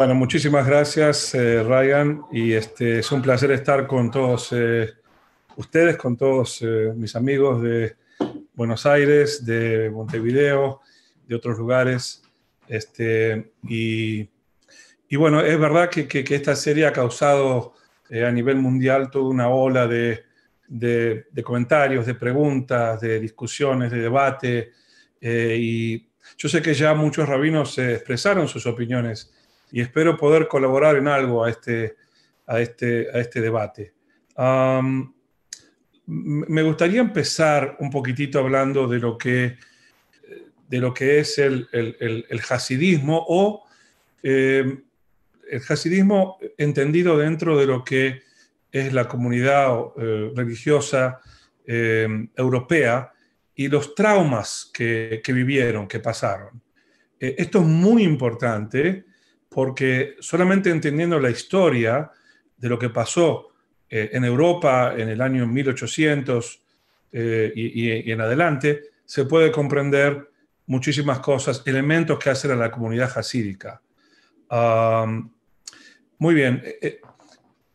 Bueno, muchísimas gracias, eh, Ryan, y este, es un placer estar con todos eh, ustedes, con todos eh, mis amigos de Buenos Aires, de Montevideo, de otros lugares. Este, y, y bueno, es verdad que, que, esta serie ha causado a nivel mundial toda una ola de, de, de, comentarios, de preguntas, de discusiones, de debate. y yo sé que ya muchos rabinos expresaron sus opiniones y espero poder colaborar en algo a este, a este, a este debate. me gustaría empezar un poquitito hablando de lo que, de lo que es el, el, hasidismo o eh, el hasidismo entendido dentro de lo que es la comunidad eh, religiosa eh, europea y los traumas que, que vivieron, que pasaron. esto es muy importante porque solamente entendiendo la historia de lo que pasó eh, en Europa en el año 1800 eh, y, en adelante, se puede comprender muchísimas cosas, elementos que hacen a la comunidad hasídica. muy bien. Eh,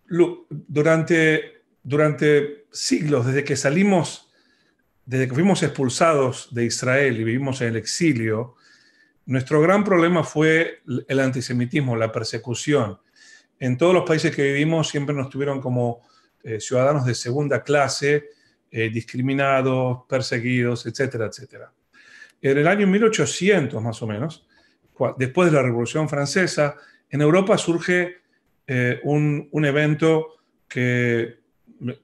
durante, durante siglos, desde que salimos, desde que fuimos expulsados de Israel y vivimos en el exilio, nuestro gran problema fue el antisemitismo, la persecución. En todos los países que vivimos siempre nos tuvieron como eh, ciudadanos de segunda clase, eh, discriminados, perseguidos, etcétera, etcétera. En el año 1800 más o menos, después de la Revolución Francesa, en Europa surge eh, un, evento que,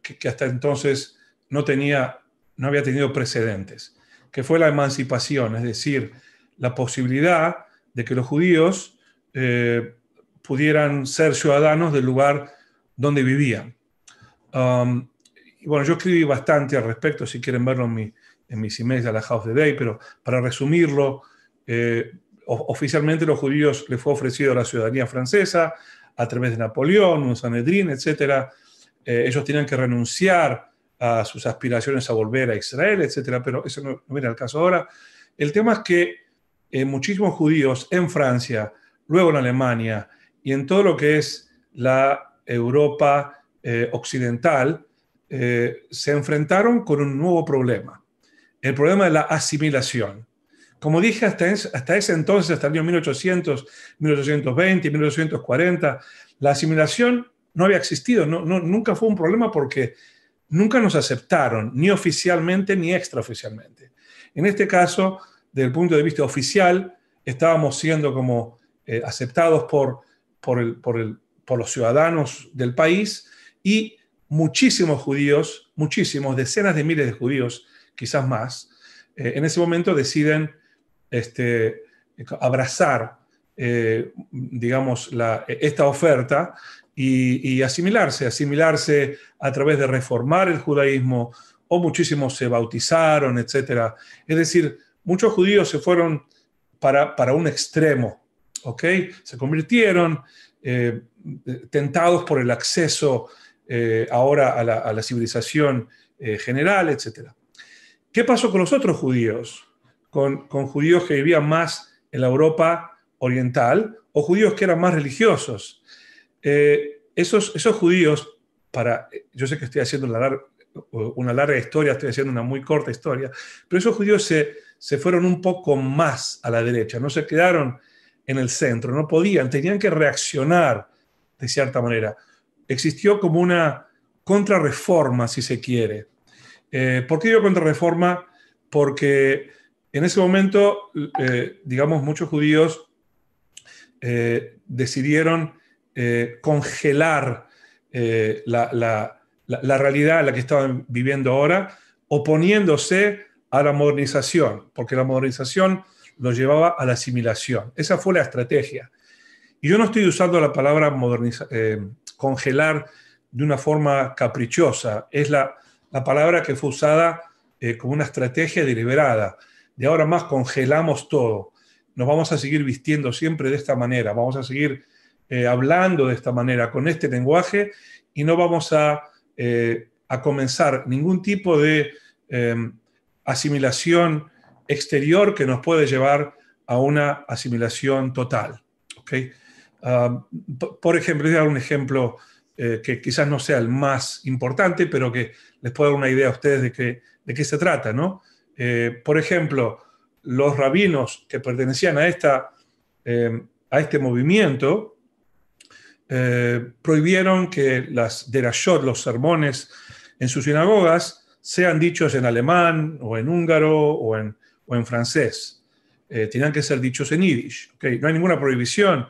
que, hasta entonces no, tenía, no había tenido precedentes, que fue la emancipación, es decir, la posibilidad de que los judíos eh, pudieran ser ciudadanos del lugar donde vivían. Um, y bueno, yo escribí bastante al respecto, si quieren verlo en, mis emails de la House of Day, pero para resumirlo, eh, oficialmente los judíos les fue ofrecido la ciudadanía francesa a través de Napoleón, un Sanedrín, etc. Eh, ellos tenían que renunciar a sus aspiraciones a volver a Israel, etc. Pero eso no, no viene al caso ahora. El tema es que muchísimos judíos en Francia, luego en Alemania y en todo lo que es la Europa eh, occidental, eh, se enfrentaron con un nuevo problema, el problema de la asimilación. Como dije, hasta, hasta ese entonces, hasta el año 1800, 1820, 1840, la asimilación no había existido, no, nunca fue un problema porque nunca nos aceptaron, ni oficialmente ni extraoficialmente. En este caso, desde punto de vista oficial, estábamos siendo como eh, aceptados por, por, el, por, el, por, los ciudadanos del país y muchísimos judíos, muchísimos, decenas de miles de judíos, quizás más, eh, en ese momento deciden este, abrazar, eh, digamos, la, esta oferta y, y asimilarse, asimilarse a través de reformar el judaísmo, o muchísimos se bautizaron, etc. Es decir, muchos judíos se fueron para, para un extremo, ¿ok? Se convirtieron eh, tentados por el acceso eh, ahora a la, civilización eh, general, etc. ¿Qué pasó con los otros judíos? Con, con, judíos que vivían más en la Europa oriental o judíos que eran más religiosos. esos, esos judíos, para, yo sé que estoy haciendo una una larga historia, estoy haciendo una muy corta historia, pero esos judíos se, se fueron un poco más a la derecha, no se quedaron en el centro, no podían, tenían que reaccionar de cierta manera. Existió como una contrarreforma, si se quiere. Eh, ¿Por qué digo contrarreforma? Porque en ese momento, eh, digamos, muchos judíos eh, decidieron congelar la, la realidad en la que estaban viviendo ahora, oponiéndose a la modernización, porque la modernización lo llevaba a la asimilación. Esa fue la estrategia. Y yo no estoy usando la palabra eh, congelar de una forma caprichosa, es la, la palabra que fue usada eh, como una estrategia deliberada. De ahora más congelamos todo. Nos vamos a seguir vistiendo siempre de esta manera, vamos a seguir eh, hablando de esta manera, con este lenguaje, y no vamos a, a comenzar ningún tipo de asimilación exterior que nos puede llevar a una asimilación total. Ah, por ejemplo, voy a dar un ejemplo eh, que quizás no sea el más importante, pero que les pueda dar una idea a ustedes de, qué, de qué se trata, ¿no? Eh, por ejemplo, los rabinos que pertenecían a, esta, eh, a este movimiento prohibieron que las derashot, los sermones en sus sinagogas, sean dichos en alemán o en húngaro o en, o en francés. tenían que ser dichos en yiddish. ¿okay? No hay ninguna prohibición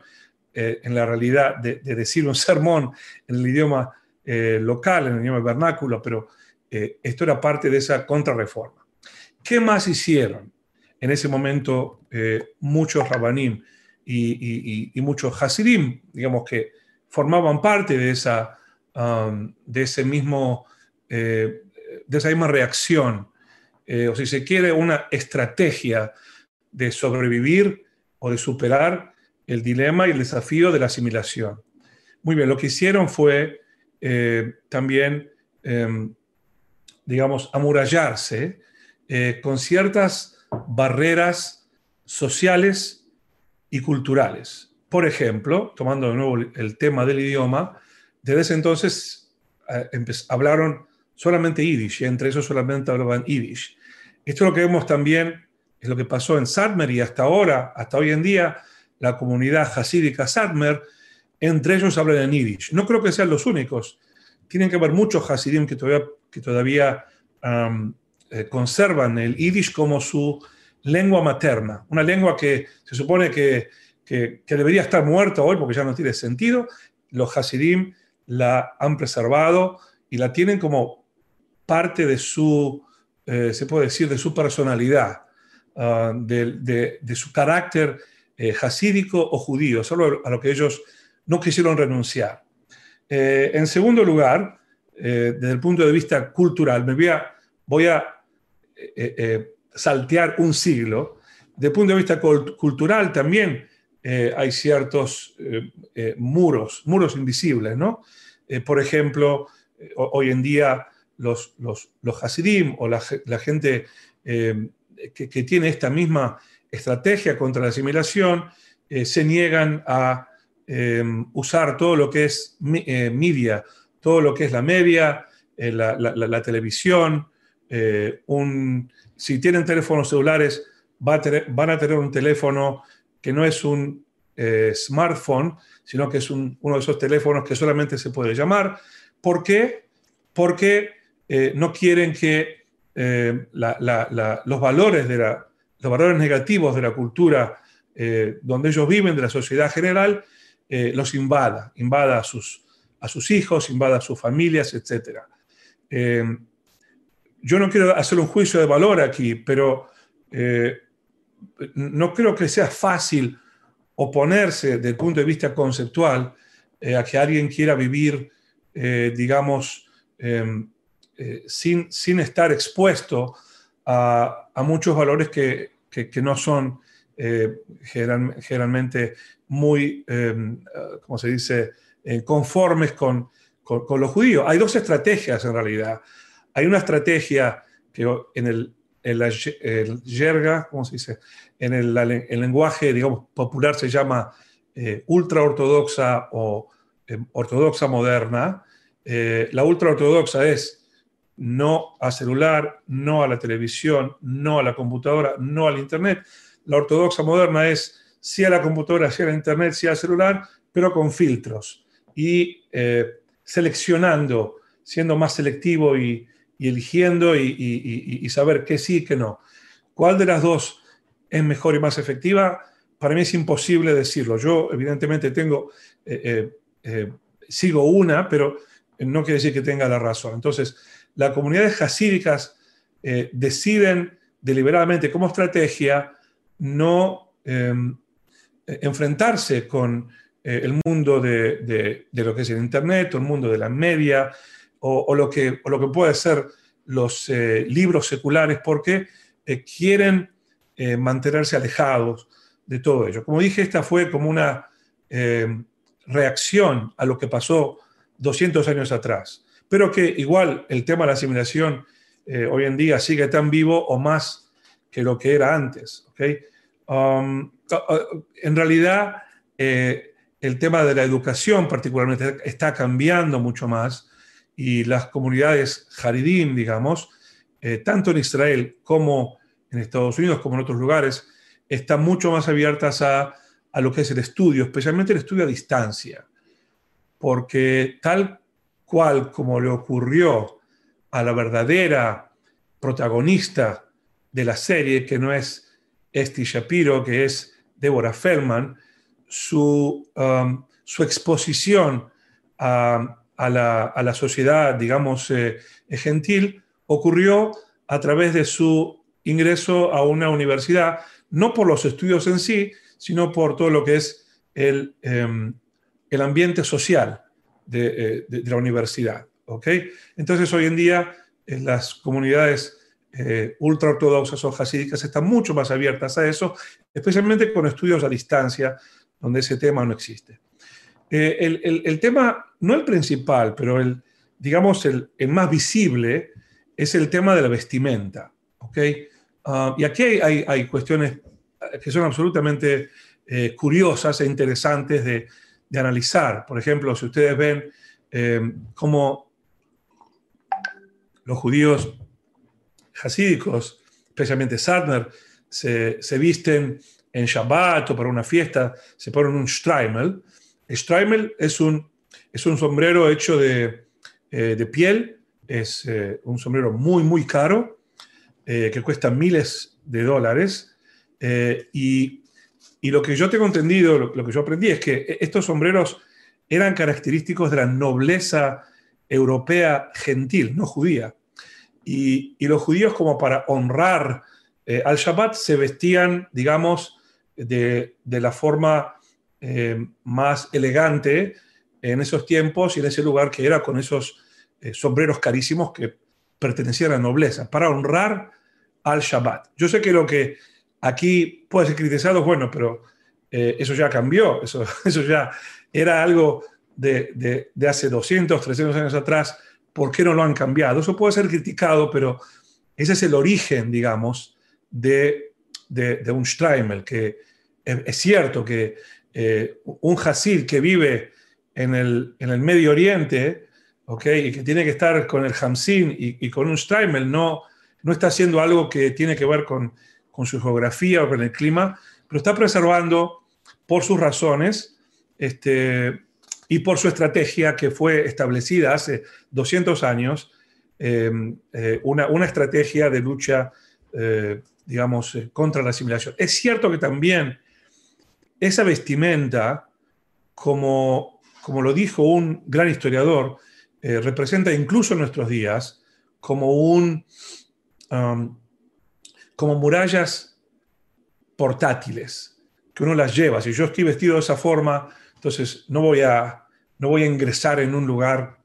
eh, en la realidad de, decir un sermón en el idioma eh, local, en el idioma vernáculo, pero eh, esto era parte de esa contrarreforma. ¿Qué más hicieron en ese momento muchos rabanim y, muchos hasidim, digamos que formaban parte de esa, um, de ese mismo, de esa misma reacción, o si se quiere, una estrategia de sobrevivir o de superar el dilema y el desafío de la asimilación. Muy bien, lo que hicieron fue eh, también, em, digamos, amurallarse eh, con ciertas barreras sociales y culturales. Por ejemplo, tomando de nuevo el tema del idioma, desde ese entonces eh, hablaron solamente yiddish y entre ellos solamente hablaban yiddish. Esto es lo que vemos también, es lo que pasó en Sadmer y hasta ahora, hasta hoy en día, la comunidad hasídica Sadmer, entre ellos hablan en Yiddish. No creo que sean los únicos. Tienen que haber muchos hasidim que todavía, que todavía eh, conservan el Yiddish como su lengua materna, una lengua que se supone que, que, debería estar muerta hoy porque ya no tiene sentido. Los hasidim la han preservado y la tienen como parte de su, eh, se puede decir, de su personalidad, ah, de, su carácter eh, hasídico o judío, solo a lo que ellos no quisieron renunciar. Eh, en segundo lugar, desde el punto de vista cultural, me voy a, voy a saltear un siglo. Desde el punto de vista cultural también hay ciertos muros, muros invisibles, ¿no? por ejemplo, hoy en día los, los, los hasidim o la, gente que, que, tiene esta misma estrategia contra la asimilación, eh, se niegan a eh, usar todo lo que es eh, media, todo lo que es la media, la, televisión. si tienen teléfonos celulares, van a tener un teléfono que no es un smartphone, sino que es uno de esos teléfonos que solamente se puede llamar. ¿Por qué? Porque no quieren que los valores de los valores negativos de la cultura eh, donde ellos viven, de la sociedad general, eh, los invada, invada a sus, a sus hijos, invada a sus familias, etc. Eh, yo no quiero hacer un juicio de valor aquí, pero no creo que sea fácil oponerse desde el punto de vista conceptual a que alguien quiera vivir, digamos, sin, sin estar expuesto a, a muchos valores que, que, no son eh, generalmente muy, eh, ¿cómo se dice?, eh, conformes con, con, los judíos. Hay dos estrategias en realidad. Hay una estrategia que en el, el, el yerga, ¿cómo se dice?, en el, lenguaje, popular se llama ultra ortodoxa o ortodoxa moderna. la ultra ortodoxa es no a celular, no a la televisión, no a la computadora, no al Internet. La ortodoxa moderna es sí a la computadora, sí a la Internet, sí al celular, pero con filtros y eh, seleccionando, siendo más selectivo y, eligiendo y, saber qué sí y qué no. ¿Cuál de las dos es mejor y más efectiva? Para mí es imposible decirlo. Yo evidentemente tengo, eh, eh, sigo una, pero no quiere decir que tenga la razón. Entonces, las comunidades hasídicas eh, deciden deliberadamente como estrategia no em, enfrentarse con eh, el mundo de, lo que es el Internet o el mundo de la media o, lo, que, lo que puede ser los eh, libros seculares porque quieren mantenerse alejados de todo ello. Como dije, esta fue como una em, reacción a lo que pasó 200 años atrás pero que igual el tema de la asimilación eh, hoy en día sigue tan vivo o más que lo que era antes. ¿okay? Um, en realidad, eh, el tema de la educación particularmente está cambiando mucho más y las comunidades Haridim, digamos, eh, tanto en Israel como en Estados Unidos, como en otros lugares, están mucho más abiertas a, a lo que es el estudio, especialmente el estudio a distancia, porque tal cual como le ocurrió a la verdadera protagonista de la serie, que no es Esti Shapiro, que es Deborah Feldman, su, um, su exposición a, la, sociedad, digamos, eh, gentil, ocurrió a través de su ingreso a una universidad, no por los estudios en sí, sino por todo lo que es el, em, el ambiente social de, eh, la universidad. ¿okay? Entonces, hoy en día, en las comunidades eh, ultraortodoxas o hasídicas están mucho más abiertas a eso, especialmente con estudios a distancia, donde ese tema no existe. Eh, el, tema, no el principal, pero el, digamos, el, más visible es el tema de la vestimenta. ¿okay? Ah, y aquí hay, cuestiones que son absolutamente eh, curiosas e interesantes de, analizar. Por ejemplo, si ustedes ven eh, cómo los judíos hasídicos, especialmente Sadner, se, se visten en Shabbat o para una fiesta, se ponen un Streimel. El Streimel es un, es un sombrero hecho de, eh, de piel, es eh, un sombrero muy, muy caro, que cuesta miles de dólares. Y, y, lo que yo tengo entendido, lo, que yo aprendí es que estos sombreros eran característicos de la nobleza europea gentil, no judía. Y, los judíos, como para honrar al Shabbat, se vestían, digamos, de, la forma eh, más elegante en esos tiempos y en ese lugar que era con esos eh, sombreros carísimos que pertenecían a la nobleza, para honrar al Shabbat. Yo sé que lo que aquí puede ser criticado, bueno, pero eh, eso ya cambió, eso, eso ya era algo de, de, hace 200, 300 años atrás, ¿por qué no lo han cambiado? Eso puede ser criticado, pero ese es el origen, digamos, de de, un Streimel, que es, cierto que eh, un Hasid que vive en el, en el Medio Oriente, ¿okay? y que tiene que estar con el Hamsin y, con un Streimel, no, no está haciendo algo que tiene que ver con, con su geografía o con el clima, pero está preservando por sus razones este, y por su estrategia que fue establecida hace 200 años, eh, eh, una, una, estrategia de lucha digamos, eh, contra la asimilación. Es cierto que también esa vestimenta, como, como lo dijo un gran historiador, eh, representa incluso en nuestros días como un como murallas portátiles que uno las lleva. Si yo estoy vestido de esa forma, entonces no voy a, no voy a ingresar en un lugar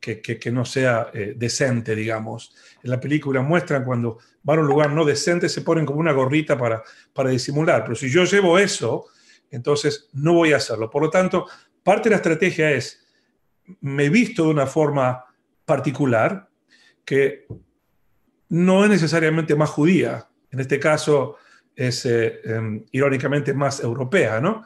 que, no sea eh, decente, digamos. En la película muestran cuando van a un lugar no decente, se ponen como una gorrita para, para disimular. Pero si yo llevo eso, entonces no voy a hacerlo. Por lo tanto, parte de la estrategia es, me visto de una forma particular que no es necesariamente más judía. En este caso es eh, em, irónicamente más europea, ¿no?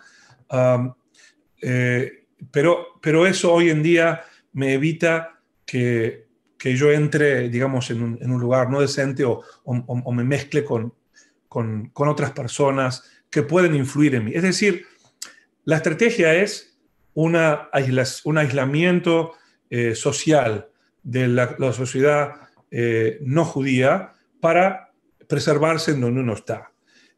Eh, pero, pero eso hoy en día me evita que, que yo entre, digamos, en un, lugar no decente o, o, me mezcle con, con, otras personas que pueden influir en mí. Es decir, la estrategia es una, un aislamiento eh, social de la, sociedad eh, no judía para preservarse en donde uno está.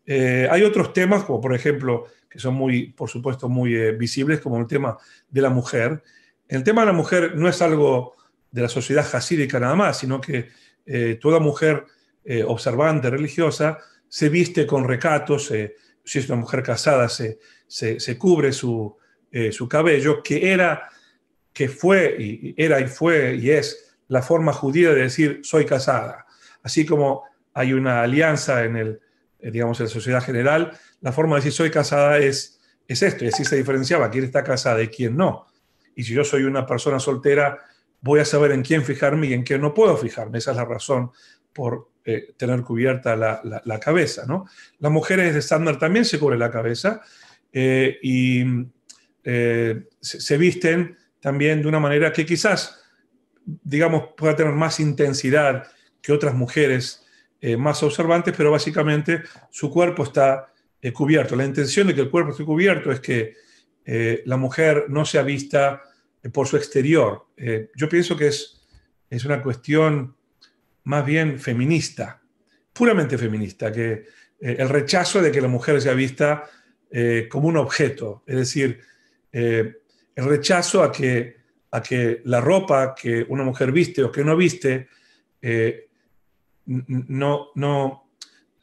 Eh, hay otros temas, como por ejemplo, que son muy, por supuesto, muy visibles, como el tema de la mujer, el tema de la mujer no es algo de la sociedad jasídica nada más, sino que eh, toda mujer eh, observante, religiosa, se viste con recatos, si es una mujer casada, se, se, cubre su, eh, su, cabello, que era, que fue, y era y fue y es la forma judía de decir soy casada. Así como hay una alianza en el, digamos, en la sociedad general, la forma de decir soy casada es, es esto, y así se diferenciaba quién está casada y quién no. Y si yo soy una persona soltera, voy a saber en quién fijarme y en quién no puedo fijarme. Esa es la razón por eh, tener cubierta la, la, cabeza. ¿no? Las mujeres de estándar también se cubren la cabeza eh, y eh, se, visten también de una manera que quizás, digamos, pueda tener más intensidad que otras mujeres eh, más observantes, pero básicamente su cuerpo está eh, cubierto. La intención de que el cuerpo esté cubierto es que la mujer no sea vista por su exterior. yo pienso que es, es una cuestión más bien feminista, puramente feminista, que el rechazo de que la mujer sea vista como un objeto, es decir, el rechazo a que, a que la ropa que una mujer viste o que no viste eh, no, no,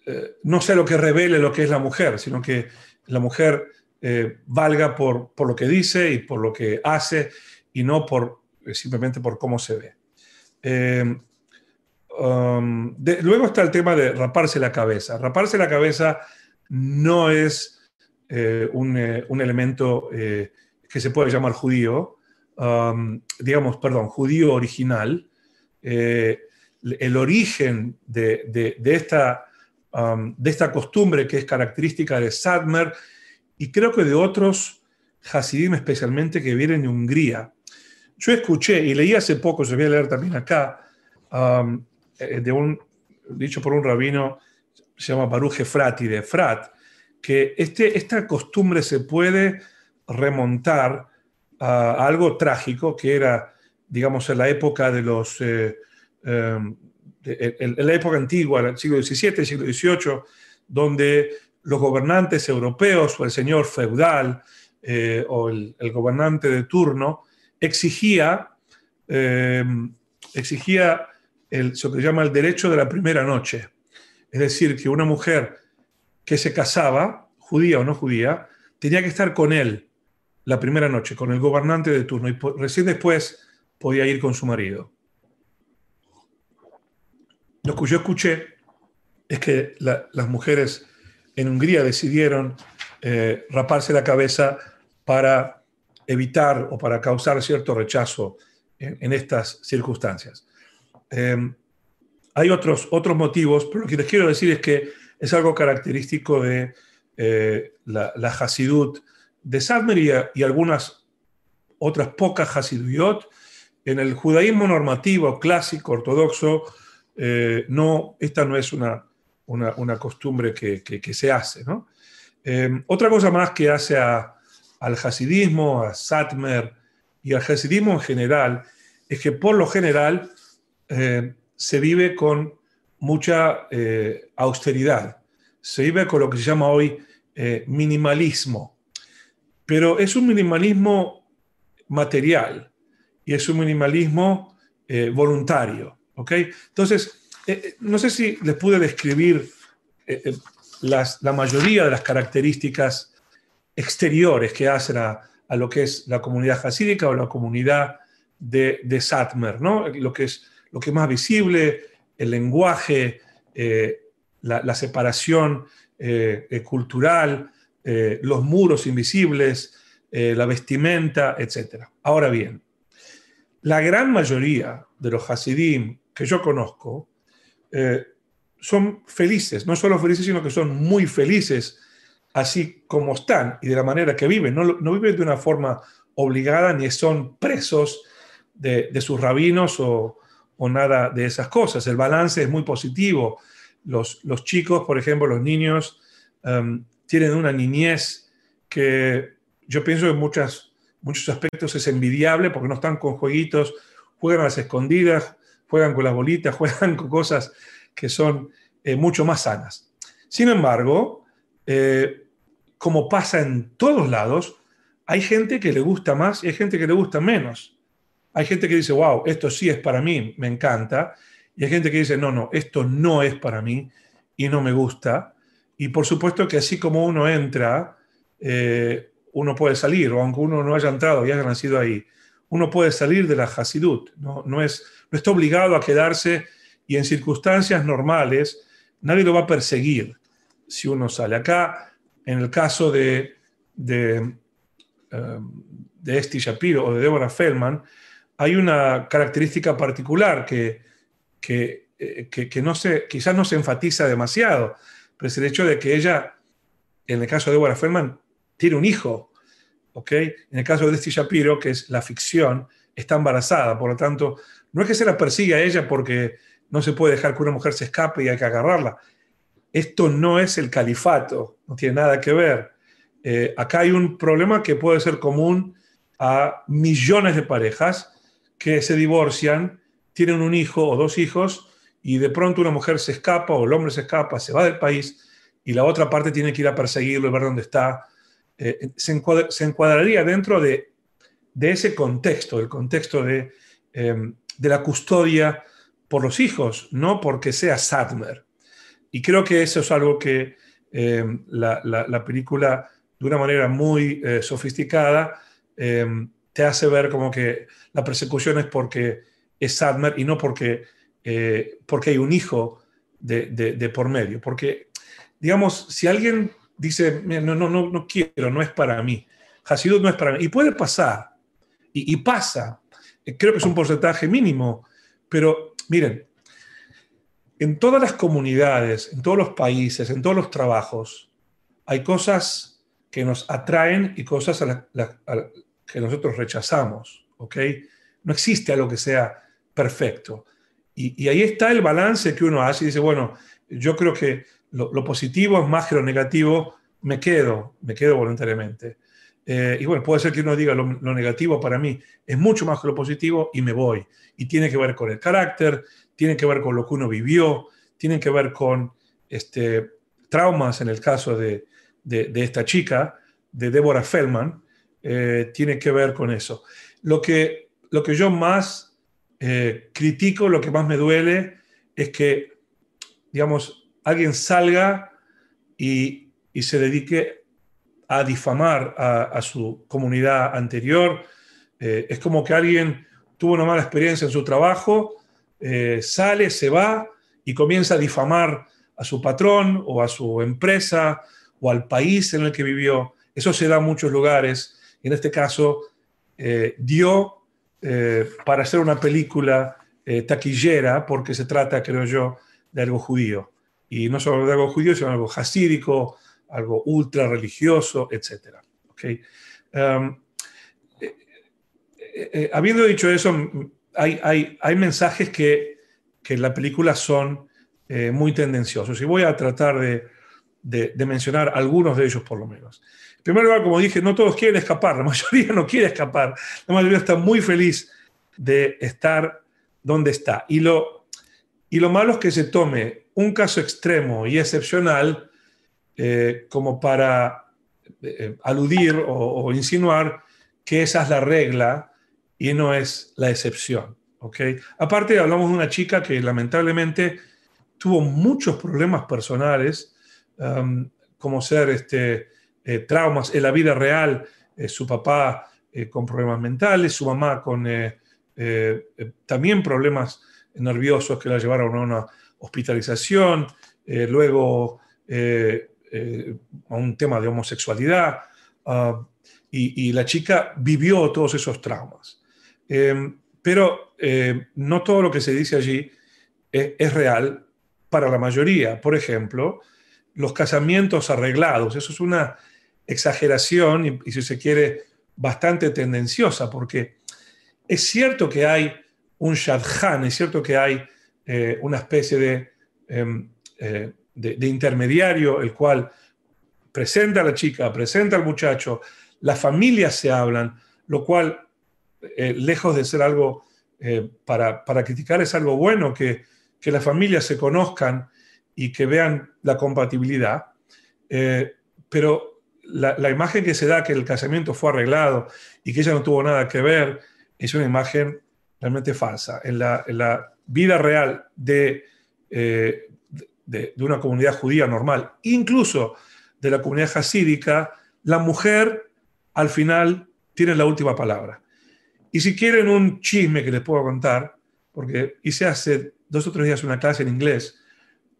eh, no lo que revele lo que es la mujer, sino que la mujer eh, valga por, por, lo que dice y por lo que hace y no por, simplemente por cómo se ve. Um, luego está el tema de raparse la cabeza. Raparse la cabeza no es un, un, elemento que se puede llamar judío, um, digamos, perdón, judío original, eh, el origen de, esta, um, de esta costumbre que es característica de Sadmer y creo que de otros Hasidim especialmente que vienen de Hungría. Yo escuché y leí hace poco, se voy a leer también acá, um, eh, de un, dicho por un rabino, se llama Baruch Efrati, de Efrat, que este, esta costumbre se puede remontar a, algo trágico que era, digamos, en la época de los, eh, em, en, la época antigua, el siglo XVII, siglo XVIII, donde los gobernantes europeos o el señor feudal eh, o el, gobernante de turno exigía, em, exigía el, se llama el derecho de la primera noche. Es decir, que una mujer que se casaba, judía o no judía, tenía que estar con él la primera noche con el gobernante de turno y recién después podía ir con su marido. Lo que yo escuché es que las mujeres en Hungría decidieron eh, raparse la cabeza para evitar o para causar cierto rechazo en, estas circunstancias. Em, hay otros, otros motivos, pero lo que les quiero decir es que es algo característico de eh, la, la Hasidut de Sadmer y, algunas otras pocas Hasiduyot, en el judaísmo normativo, clásico, ortodoxo, eh, no, esta no es una, una, costumbre que, se hace. Eh, otra cosa más que hace al hasidismo, a Satmer y al hasidismo en general, es que por lo general eh, se vive con mucha austeridad, se vive con lo que se llama hoy minimalismo. Pero es un minimalismo material y es un minimalismo eh, voluntario. ¿Ok? Entonces, eh, eh, no sé si les pude describir la mayoría de las características exteriores que hacen a, lo que es la comunidad hasídica o la comunidad de, de Satmer, ¿no? lo, que es, lo que más visible, el lenguaje, la, separación cultural, eh, los muros invisibles, eh, la vestimenta, etc. Ahora bien, la gran mayoría de los Hasidim que yo conozco eh, son felices, no solo felices, sino que son muy felices así como están y de la manera que viven. No, viven de una forma obligada ni son presos de, sus rabinos o, nada de esas cosas. El balance es muy positivo. Los, los chicos, por ejemplo, los niños, em, tienen una niñez que yo pienso en muchas, muchos aspectos es envidiable porque no están con jueguitos, juegan a las escondidas, juegan con las bolitas, juegan con cosas que son eh, mucho más sanas. Sin embargo, eh, como pasa en todos lados, hay gente que le gusta más y hay gente que le gusta menos. Hay gente que dice, wow, esto sí es para mí, me encanta. Y hay gente que dice, no, no, esto no es para mí y no me gusta. Y por supuesto que así como uno entra, eh, uno puede salir, o aunque uno no haya entrado y haya nacido ahí, uno puede salir de la Hasidut, no, es, no está obligado a quedarse y en circunstancias normales nadie lo va a perseguir si uno sale. Acá, en el caso de, de, eh, de Esti Shapiro o de Deborah Feldman, hay una característica particular que, que, eh, que, que no se, quizás no se enfatiza demasiado pero es el hecho de que ella, en el caso de Deborah Feldman, tiene un hijo ¿ok? En el caso de Desti Shapiro, que es la ficción, está embarazada, por lo tanto, no es que se la persiga a ella porque no se puede dejar que una mujer se escape y hay que agarrarla. Esto no es el califato, no tiene nada que ver. Eh, acá hay un problema que puede ser común a millones de parejas que se divorcian, tienen un hijo o dos hijos y de pronto una mujer se escapa o el hombre se escapa, se va del país y la otra parte tiene que ir a perseguirlo y ver dónde está. Eh, se, encuadraría dentro de, ese contexto, el contexto de, em, de, la custodia por los hijos, no porque sea Sadmer. Y creo que eso es algo que em, la, película, de una manera muy eh, sofisticada, em, te hace ver como que la persecución es porque es Sadmer y no porque, eh, porque hay un hijo de, por medio. Porque, digamos, si alguien dice, no, no, no, no quiero, no es para mí, Hasidut no es para mí, y puede pasar, y, y pasa, creo que es un porcentaje mínimo, pero miren, en todas las comunidades, en todos los países, en todos los trabajos, hay cosas que nos atraen y cosas que nosotros rechazamos, ¿ok? No existe algo que sea perfecto. Y, ahí está el balance que uno hace y dice, bueno, yo creo que lo, positivo es más que lo negativo, me quedo, me quedo voluntariamente. Eh, y bueno, puede ser que uno diga lo, negativo para mí es mucho más que lo positivo y me voy. Y tiene que ver con el carácter, tiene que ver con lo que uno vivió, tiene que ver con este, traumas en el caso de, de, esta chica, de Deborah Feldman, eh, tiene que ver con eso. Lo que, lo que yo más eh, critico, lo que más me duele es que, digamos, alguien salga y, se dedique a difamar a, su comunidad anterior. Eh, es como que alguien tuvo una mala experiencia en su trabajo, eh, sale, se va y comienza a difamar a su patrón o a su empresa o al país en el que vivió. Eso se da en muchos lugares. En este caso, dio eh, para hacer una película taquillera, porque se trata, creo yo, de algo judío. Y no solo algo judío, sino algo hasídico, algo ultra religioso, etc. ¿Okay? Um, eh, habiendo dicho eso, hay, hay, hay mensajes que, que, en la película son muy tendenciosos. Y voy a tratar de, de, de mencionar algunos de ellos por lo menos. En primer lugar, como dije, no todos quieren escapar, la mayoría no quiere escapar, la mayoría está muy feliz de estar donde está. Y lo, y lo malo es que se tome un caso extremo y excepcional eh, como para eh, aludir o, insinuar que esa es la regla y no es la excepción. ¿okay? Aparte, hablamos de una chica que lamentablemente tuvo muchos problemas personales, um, como ser este, eh, traumas en la vida real, su papá con problemas mentales, su mamá con también problemas nerviosos que la llevaron a una hospitalización, luego a un tema de homosexualidad, ah, y, la chica vivió todos esos traumas. Em, pero no todo lo que se dice allí es real para la mayoría. Por ejemplo, los casamientos arreglados. Eso es una exageración y, si se quiere, bastante tendenciosa, porque es cierto que hay un shadchan, es cierto que hay eh, una especie em, eh, de, intermediario, el cual presenta a la chica, presenta al muchacho, las familias se hablan, lo cual, eh, lejos de ser algo para, para, criticar, es algo bueno que, que, las familias se conozcan y que vean la compatibilidad, pero la, imagen que se da que el casamiento fue arreglado y que ella no tuvo nada que ver es una imagen realmente falsa. En la, vida real de, eh, de, una comunidad judía normal, incluso de la comunidad hasídica, la mujer al final tiene la última palabra. Y si quieren un chisme que les puedo contar, porque hice hace dos o tres días una clase en inglés,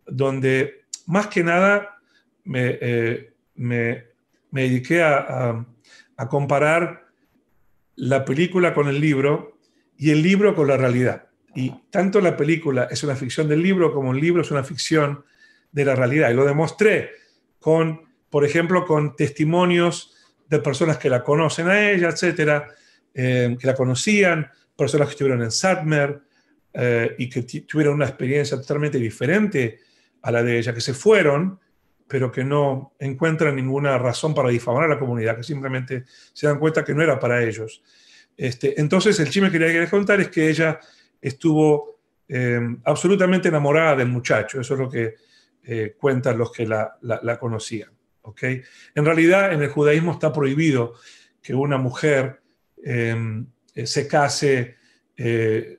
donde más que nada me, eh, me me dediqué a, comparar la película con el libro y el libro con la realidad. Y tanto la película es una ficción del libro como el libro es una ficción de la realidad. Y lo demostré con, por ejemplo, con testimonios de personas que la conocen a ella, etcétera, que la conocían, personas que estuvieron en Satmer y que tuvieron una experiencia totalmente diferente a la de ella, que se fueron, pero que no encuentran ninguna razón para difamar a la comunidad, que simplemente se dan cuenta que no era para ellos. Este, entonces, el chisme que quería contar es que ella estuvo eh, absolutamente enamorada del muchacho, eso es lo que eh, cuentan los que la, conocían. ¿okay? En realidad, en el judaísmo está prohibido que una mujer eh, se case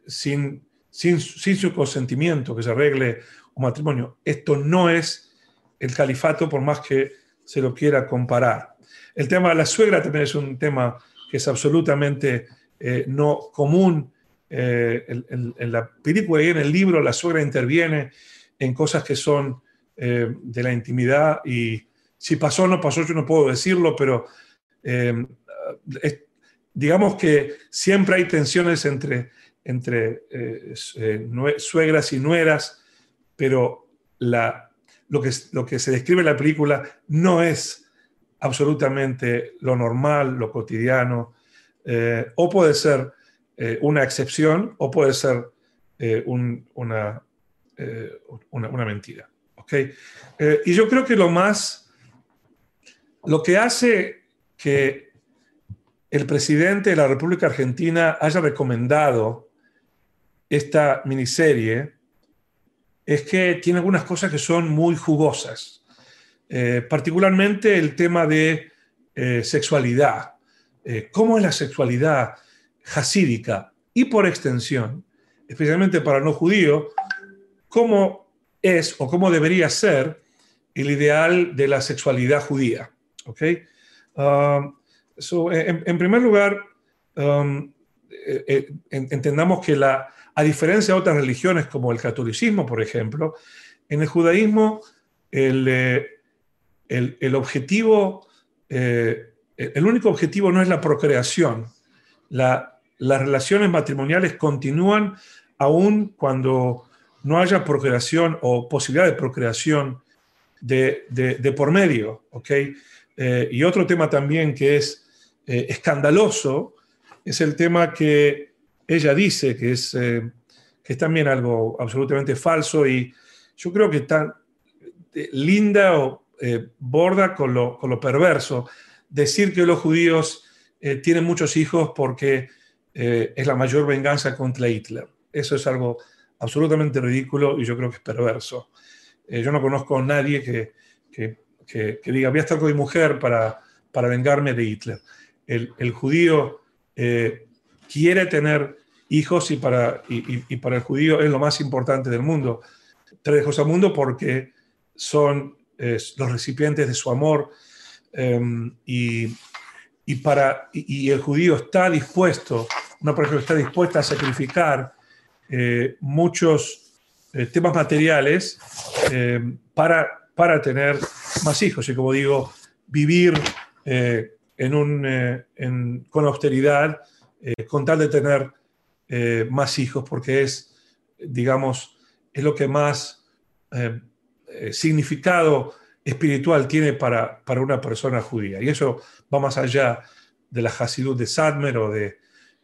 sin, sin, sin su consentimiento, que se arregle un matrimonio. Esto no es el califato, por más que se lo quiera comparar. El tema de la suegra también es un tema que es absolutamente eh, no común. Eh, en, la película y en el libro la suegra interviene en cosas que son eh, de la intimidad y si pasó o no pasó yo no puedo decirlo, pero digamos que siempre hay tensiones entre, entre suegras y nueras, pero la, lo, que, lo que se describe en la película no es absolutamente lo normal, lo cotidiano, eh, o puede ser eh, una excepción o puede ser eh, una, una, mentira. ¿okay? y yo creo que lo más, lo que hace que el presidente de la República Argentina haya recomendado esta miniserie es que tiene algunas cosas que son muy jugosas, particularmente el tema de sexualidad. Eh, cómo es la sexualidad hasídica y por extensión, especialmente para no judío, cómo es o cómo debería ser el ideal de la sexualidad judía. ¿okay? Um, en, primer lugar, um, eh, eh, entendamos que la, a diferencia de otras religiones como el catolicismo, por ejemplo, en el judaísmo el, el, objetivo el único objetivo no es la procreación. las relaciones matrimoniales continúan aún cuando no haya procreación o posibilidad de procreación de, por medio. ¿okay? Eh, y otro tema también que es eh, escandaloso es el tema que ella dice, que es, eh, que también algo absolutamente falso y yo creo que está linda o borda con lo, con lo perverso decir que los judíos eh, tienen muchos hijos porque eh, es la mayor venganza contra Hitler. Eso es algo absolutamente ridículo y yo creo que es perverso. Eh, yo no conozco a nadie que, que, diga, voy a estar con mi mujer para, para vengarme de Hitler. El, el judío quiere tener hijos y para, y, para el judío es lo más importante del mundo. Trae hijos al mundo porque son los recipientes de su amor, Em, y, para, y, el judío está dispuesto, una persona está dispuesta a sacrificar eh, muchos eh, temas materiales em, para, para tener más hijos. Y como digo, vivir eh, en un, con austeridad con tal de tener más hijos, porque es, digamos, es lo que más significado espiritual tiene para, para una persona judía. Y eso va más allá de la Hasidut de Sadmer o de,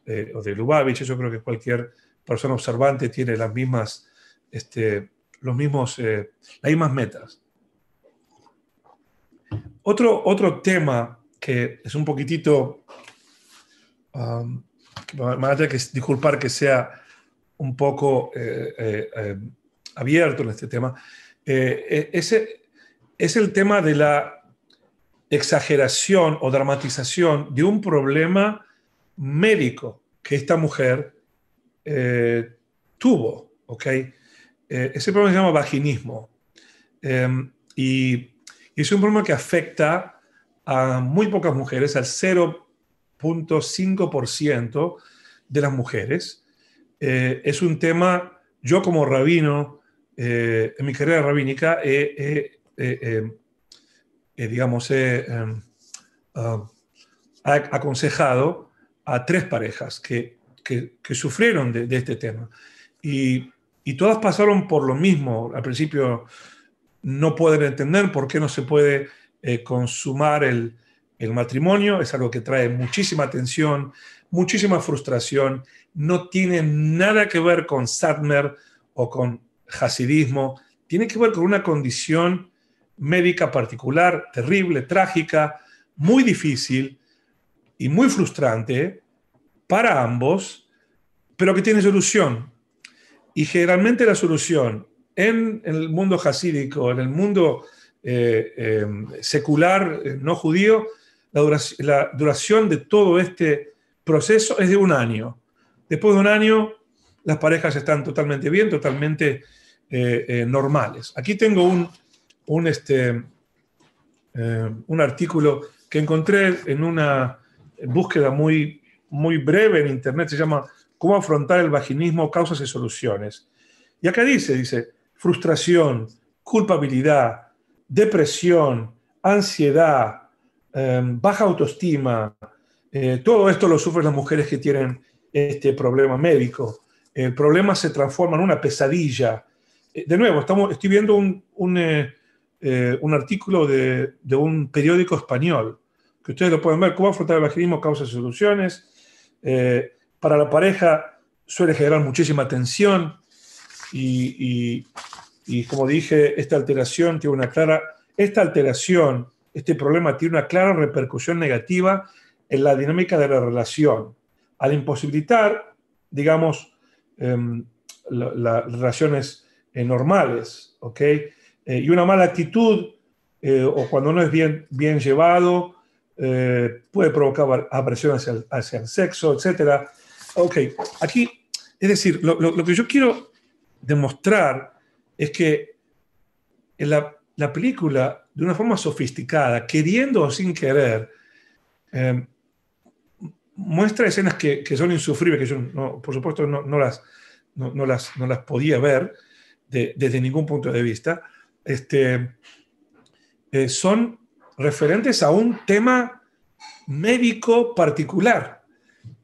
eh, o de Lubavitch. Yo creo que cualquier persona observante tiene las mismas, este, los mismos, eh, las mismas metas. Otro, otro tema que es un poquitito, um, me a que disculpar que sea un poco eh, abierto en este tema, ese es el tema de la exageración o dramatización de un problema médico que esta mujer eh, tuvo. ¿ok? Eh, ese problema se llama vaginismo. Em, y, es un problema que afecta a muy pocas mujeres, al 0.5% de las mujeres. Eh, es un tema, yo como rabino, en mi carrera rabínica, he eh, eh, eh, digamos, ah, aconsejado a tres parejas que, sufrieron de, este tema. Y, todas pasaron por lo mismo. Al principio no pueden entender por qué no se puede consumar el, el matrimonio es algo que trae muchísima tensión, muchísima frustración, no tiene nada que ver con Sadmer o con hasidismo, tiene que ver con una condición médica particular, terrible, trágica, muy difícil y muy frustrante para ambos, pero que tiene solución. Y generalmente la solución en el mundo hasídico, en el mundo eh, eh, secular, eh, no judío, la duración, de todo este proceso es de un año. Después de un año, las parejas están totalmente bien, totalmente normales. Aquí tengo un, un, este, un artículo que encontré en una búsqueda muy, muy breve en Internet, se llama ¿Cómo afrontar el vaginismo, causas y soluciones? Y acá dice, dice, frustración, culpabilidad, depresión, ansiedad, em, baja autoestima, eh, todo esto lo sufren las mujeres que tienen este problema médico. El problema se transforma en una pesadilla. Eh, de nuevo, estamos, estoy viendo un, un, eh, un artículo de, de, un periódico español, que ustedes lo pueden ver, cómo afrontar el vaginismo, causas y soluciones. para la pareja suele generar muchísima tensión y, y como dije, esta alteración tiene una clara, esta alteración, este problema tiene una clara repercusión negativa en la dinámica de la relación, al imposibilitar, digamos, em, las relaciones eh, normales, ¿ok? Eh, y una mala actitud, eh, o cuando no es bien, bien llevado, puede provocar apresión hacia hacia el sexo, etc. Ok, aquí, es decir, lo, lo que yo quiero demostrar es que en la, película, de una forma sofisticada, queriendo o sin querer, em, muestra escenas que, son insufribles, que yo, por supuesto, no, las, no, las, no las podía ver desde ningún punto de vista, este, eh, son referentes a un tema médico particular,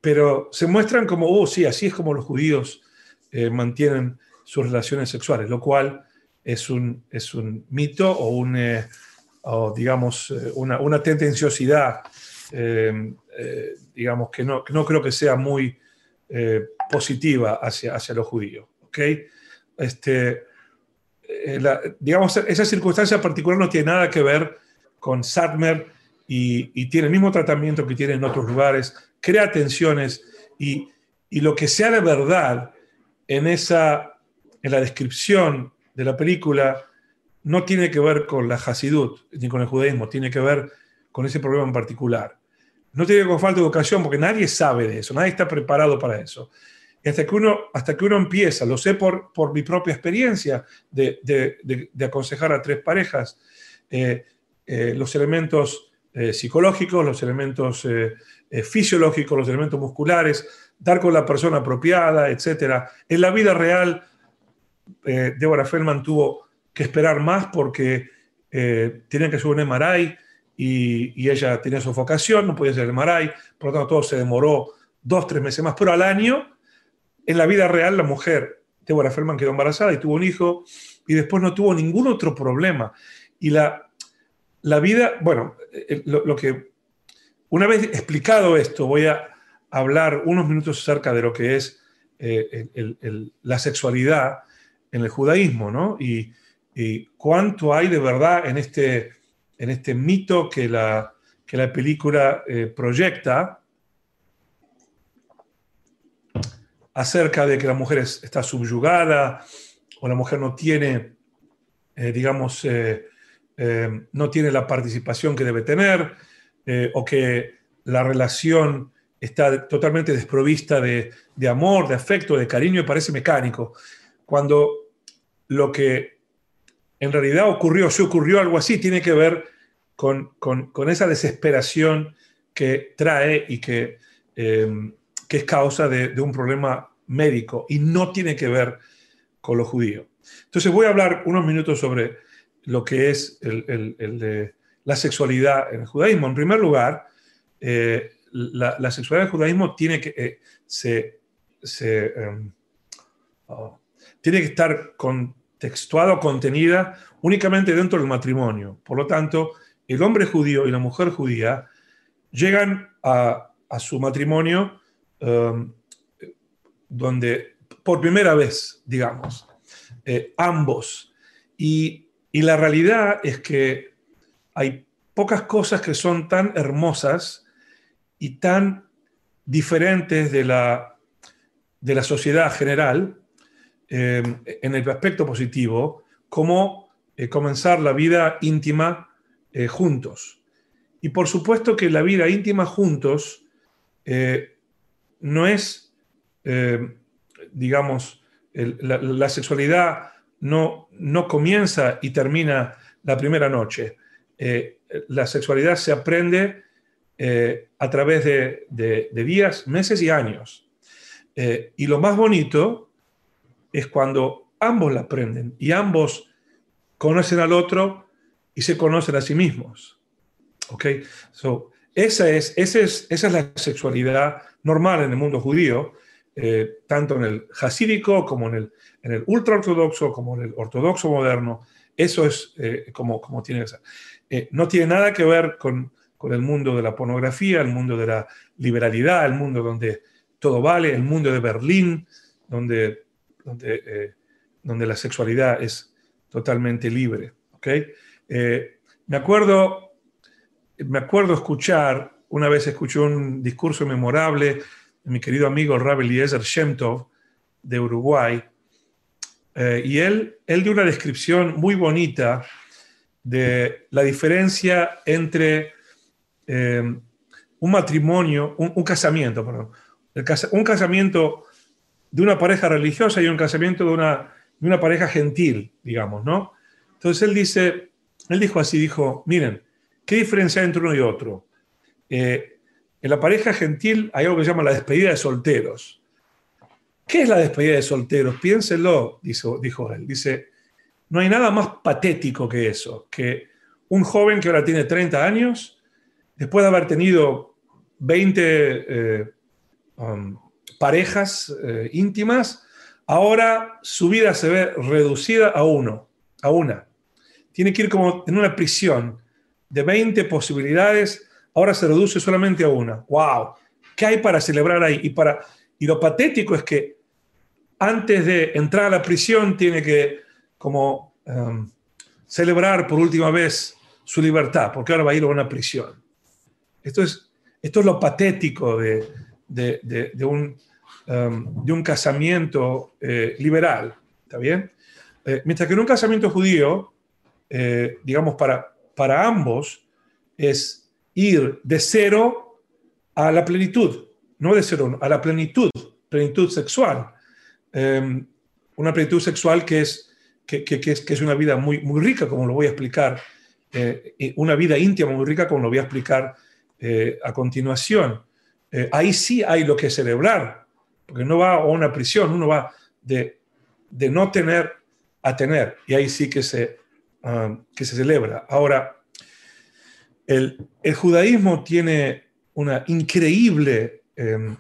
pero se muestran como, oh, sí, así es como los judíos eh, mantienen sus relaciones sexuales, lo cual es un, es un mito o, un, eh, digamos, eh, una, una tendenciosidad, digamos, que no, no, creo que sea muy positiva hacia, hacia los judíos. ¿okay? Este, digamos, esa circunstancia particular no tiene nada que ver con Sadmer y, y, tiene el mismo tratamiento que tiene en otros lugares, crea tensiones y, y lo que sea de verdad en esa en la descripción de la película no tiene que ver con la Hasidut ni con el judaísmo, tiene que ver con ese problema en particular. No tiene que ver con falta de educación porque nadie sabe de eso, nadie está preparado para eso. Y hasta que uno, hasta que uno empieza, lo sé por, por mi propia experiencia de, de, aconsejar a tres parejas, eh, eh, los elementos eh, psicológicos, los elementos fisiológicos, los elementos musculares, dar con la persona apropiada, etc. En la vida real eh, Deborah Feldman tuvo que esperar más porque eh, tenían que subir un MRI y, ella tenía sofocación, no podía hacer el MRI, por lo tanto todo se demoró dos, tres meses más, pero al año, en la vida real, la mujer, Deborah Feldman, quedó embarazada y tuvo un hijo y después no tuvo ningún otro problema. Y la, la vida, bueno, eh, lo, que, una vez explicado esto, voy a hablar unos minutos acerca de lo que es la sexualidad en el judaísmo, ¿no? Y, cuánto hay de verdad en este, en este mito que la, que la película eh, proyecta acerca de que la mujer está subyugada o la mujer no tiene, eh, digamos, eh, no tiene la participación que debe tener o que la relación está totalmente desprovista de, de amor, de afecto, de cariño y parece mecánico. Cuando lo que en realidad ocurrió, si ocurrió algo así, tiene que ver con, esa desesperación que trae y que, que es causa de, un problema médico y no tiene que ver con lo judío. Entonces voy a hablar unos minutos sobre lo que es la sexualidad en el judaísmo. En primer lugar, eh, la, sexualidad en el judaísmo tiene que, eh, se, em, oh, tiene que estar contextuada o contenida únicamente dentro del matrimonio. Por lo tanto, el hombre judío y la mujer judía llegan a, su matrimonio um, donde por primera vez, digamos, eh, ambos. Y, la realidad es que hay pocas cosas que son tan hermosas y tan diferentes de la, de la sociedad general eh, en el aspecto positivo como eh, comenzar la vida íntima juntos. Y por supuesto que la vida íntima juntos no es digamos, la, sexualidad no, no comienza y termina la primera noche. Eh, la sexualidad se aprende eh, a través de, días, meses y años. Eh, y lo más bonito es cuando ambos la aprenden y ambos conocen al otro y se conocen a sí mismos. ¿Ok? So, esa, es, esa, es, esa es la sexualidad normal en el mundo judío eh, tanto en el hasídico como en el, en el ultraortodoxo, como en el ortodoxo moderno. Eso es eh, como, como tiene que ser. Eh, no tiene nada que ver con, con, el mundo de la pornografía, el mundo de la liberalidad, el mundo donde todo vale, el mundo de Berlín, donde, donde, donde la sexualidad es totalmente libre. ¿okay? me, acuerdo, me acuerdo escuchar, una vez escuché un discurso memorable mi querido amigo Rabbi Eliezer Shemtov de Uruguay, eh, y él, él dio una descripción muy bonita de la diferencia entre eh, un matrimonio, un, casamiento, perdón, un casamiento de una pareja religiosa y un casamiento de una, de una pareja gentil, digamos, ¿no? Entonces él dice, él dijo así, dijo, miren, ¿qué diferencia hay entre uno y otro? Eh, en la pareja gentil hay algo que se llama la despedida de solteros. ¿Qué es la despedida de solteros? Piénselo, dijo, él. Dice, no hay nada más patético que eso, que un joven que ahora tiene 30 años, después de haber tenido 20 eh, um, parejas eh, íntimas, ahora su vida se ve reducida a uno, a una. Tiene que ir como en una prisión de 20 posibilidades ahora se reduce solamente a una. ¡Wow! ¿Qué hay para celebrar ahí? Y, para, y lo patético es que antes de entrar a la prisión tiene que como um, celebrar por última vez su libertad, porque ahora va a ir a una prisión. Esto es, esto es lo patético de, de, un, um, de un, casamiento eh, liberal, ¿está bien? Eh, mientras que en un casamiento judío, eh, digamos, para, para ambos, es ir de cero a la plenitud, no de cero, a la plenitud, plenitud sexual. Em, una plenitud sexual que es, que, es, que es una vida muy, muy rica, como lo voy a explicar, eh, una vida íntima muy rica, como lo voy a explicar eh, a continuación. Eh, ahí sí hay lo que celebrar, porque no va a una prisión, uno va de, de no tener a tener, y ahí sí que se, um, que se celebra. Ahora, el, judaísmo tiene una increíble em,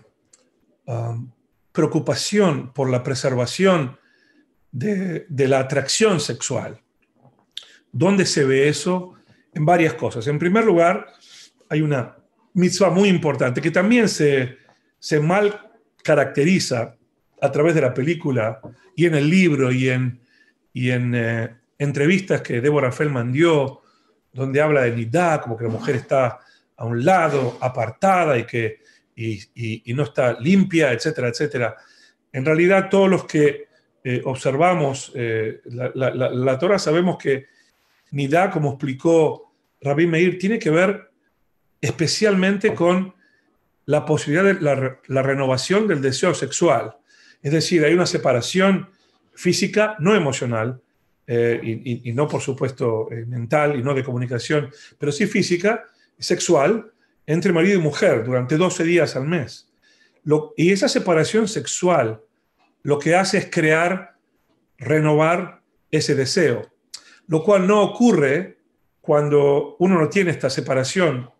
um, preocupación por la preservación de, la atracción sexual. ¿Dónde se ve eso? En varias cosas. En primer lugar, hay una mitzvah muy importante que también se, mal caracteriza a través de la película y en el libro y en, y en eh, entrevistas que Deborah Feldman dio donde habla de nidá, como que la mujer está a un lado, apartada y que y, no está limpia, etcétera, etcétera. En realidad, todos los que eh, observamos eh, la, Torah sabemos que nidá, como explicó Rabbi Meir, tiene que ver especialmente con la posibilidad de la, renovación del deseo sexual. Es decir, hay una separación física, no emocional, eh, y, no por supuesto eh, mental y no de comunicación, pero sí física, sexual, entre marido y mujer durante 12 días al mes. y esa separación sexual lo que hace es crear, renovar ese deseo, lo cual no ocurre cuando uno no tiene esta separación.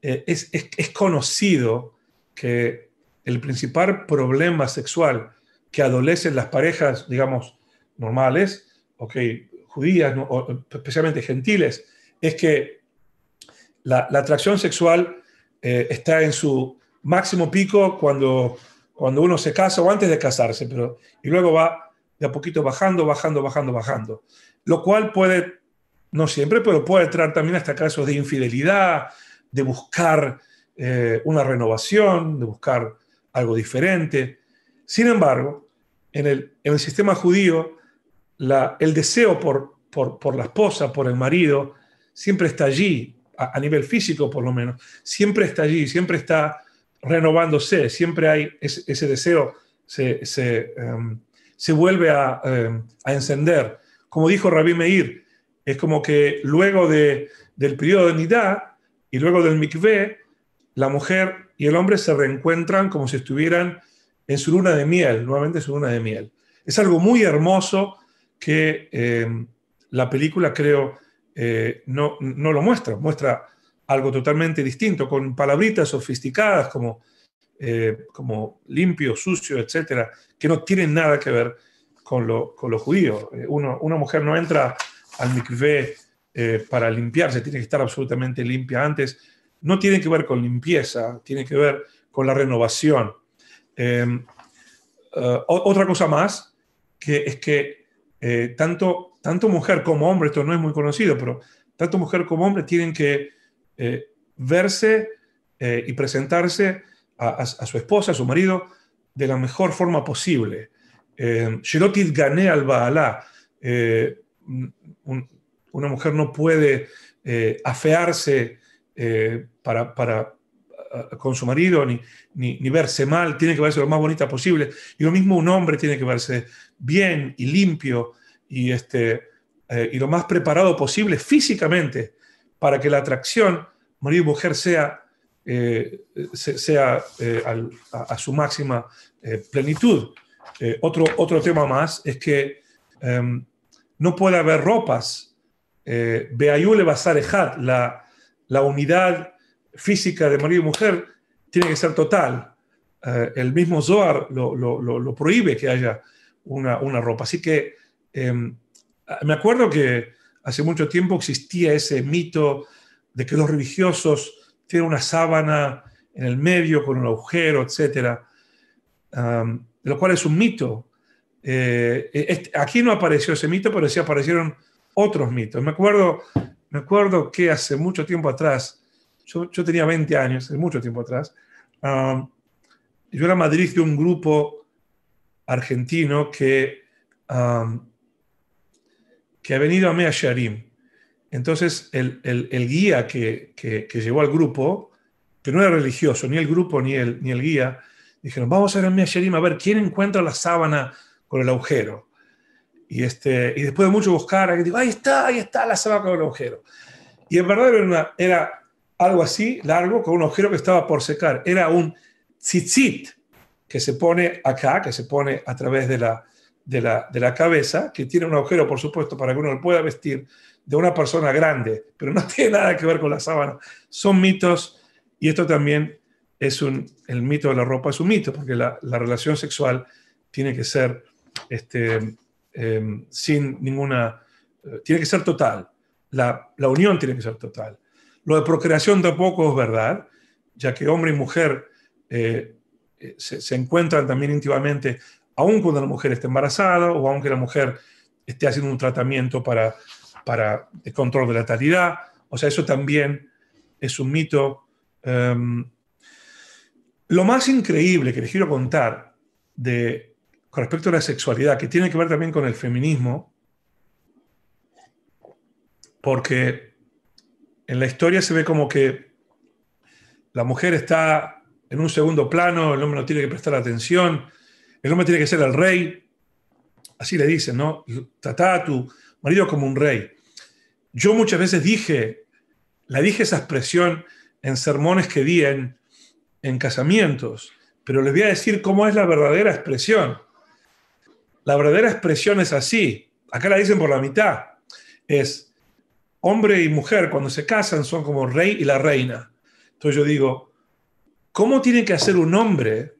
Eh, es, es conocido que el principal problema sexual que adolecen las parejas, digamos, normales, ok, judías, especialmente gentiles, es que la, atracción sexual eh, está en su máximo pico cuando, cuando uno se casa o antes de casarse, pero, y luego va de a poquito bajando, bajando, bajando, bajando. Lo cual puede, no siempre, pero puede traer también hasta casos de infidelidad, de buscar eh, una renovación, de buscar algo diferente. Sin embargo, en el, en el sistema judío, la, el deseo por, por, por, la esposa, por el marido, siempre está allí, a, nivel físico por lo menos, siempre está allí, siempre está renovándose, siempre hay ese, deseo, se, se, em, vuelve a, em, a, encender. Como dijo Rabí Meir, es como que luego de, del periodo de Nidá y luego del mikveh, la mujer y el hombre se reencuentran como si estuvieran en su luna de miel, nuevamente su luna de miel. Es algo muy hermoso que em, la película, creo, eh, no, no, lo muestra, muestra algo totalmente distinto, con palabritas sofisticadas como, eh, como limpio, sucio, etcétera, que no tienen nada que ver con lo, con judío. Eh, una mujer no entra al mikvé para limpiarse, tiene que estar absolutamente limpia antes. No tiene que ver con limpieza, tiene que ver con la renovación. Otra cosa más, que es que tanto tanto mujer como hombre, esto no es muy conocido, pero tanto mujer como hombre tienen que eh, verse eh, y presentarse a, su esposa, a su marido, de la mejor forma posible. Eh, Shirotit gané al Baalá. una mujer no puede afearse para, con su marido ni, ni, verse mal, tiene que verse lo más bonita posible. Y lo mismo un hombre tiene que verse bien y limpio y, este, eh, y lo más preparado posible físicamente para que la atracción marido y mujer sea, eh, sea eh, a, su máxima plenitud. otro, otro tema más es que em, no puede haber ropas. Beayule Basarejat, la, la unidad física de marido y mujer, tiene que ser total. el mismo Zohar lo, lo, lo, prohíbe que haya una, una ropa. Así que Em, me acuerdo que hace mucho tiempo existía ese mito de que los religiosos tienen una sábana en el medio con un agujero, etc. lo cual es un mito. Eh, aquí no apareció ese mito, pero sí aparecieron otros mitos. Me acuerdo, me acuerdo que hace mucho tiempo atrás, yo, tenía 20 años, hace mucho tiempo atrás, yo era Madrid de un grupo argentino que que ha venido a Mea Sharim. Entonces, el, guía que, que, llevó al grupo, que no era religioso, ni el grupo ni el, ni el guía, dijeron, vamos a ir a Mea Sharim a ver quién encuentra la sábana con el agujero. Y, este, y después de mucho buscar, digo, ahí está, ahí está la sábana con el agujero. Y en verdad era, era algo así, largo, con un agujero que estaba por secar. Era un tzitzit que se pone acá, que se pone a través de la, de la, cabeza, que tiene un agujero, por supuesto, para que uno lo pueda vestir, de una persona grande, pero no tiene nada que ver con la sábana. Son mitos y esto también es un, el mito de la ropa es un mito, porque la, relación sexual tiene que ser este, em, sin ninguna, eh, tiene que ser total. La, unión tiene que ser total. Lo de procreación tampoco es verdad, ya que hombre y mujer eh, eh, se, encuentran también íntimamente aun cuando la mujer esté embarazada o aunque la mujer esté haciendo un tratamiento para, para el control de la natalidad. O sea, eso también es un mito. Em, lo más increíble que les quiero contar de, con respecto a la sexualidad, que tiene que ver también con el feminismo, porque en la historia se ve como que la mujer está en un segundo plano, el hombre no tiene que prestar atención, el hombre tiene que ser el rey, así le dicen, ¿no? Trata a tu marido como un rey. Yo muchas veces dije, la dije esa expresión en sermones que di en, en casamientos, pero les voy a decir cómo es la verdadera expresión. La verdadera expresión es así, acá la dicen por la mitad, es hombre y mujer cuando se casan son como rey y la reina. Entonces yo digo, ¿cómo tiene que hacer un hombre?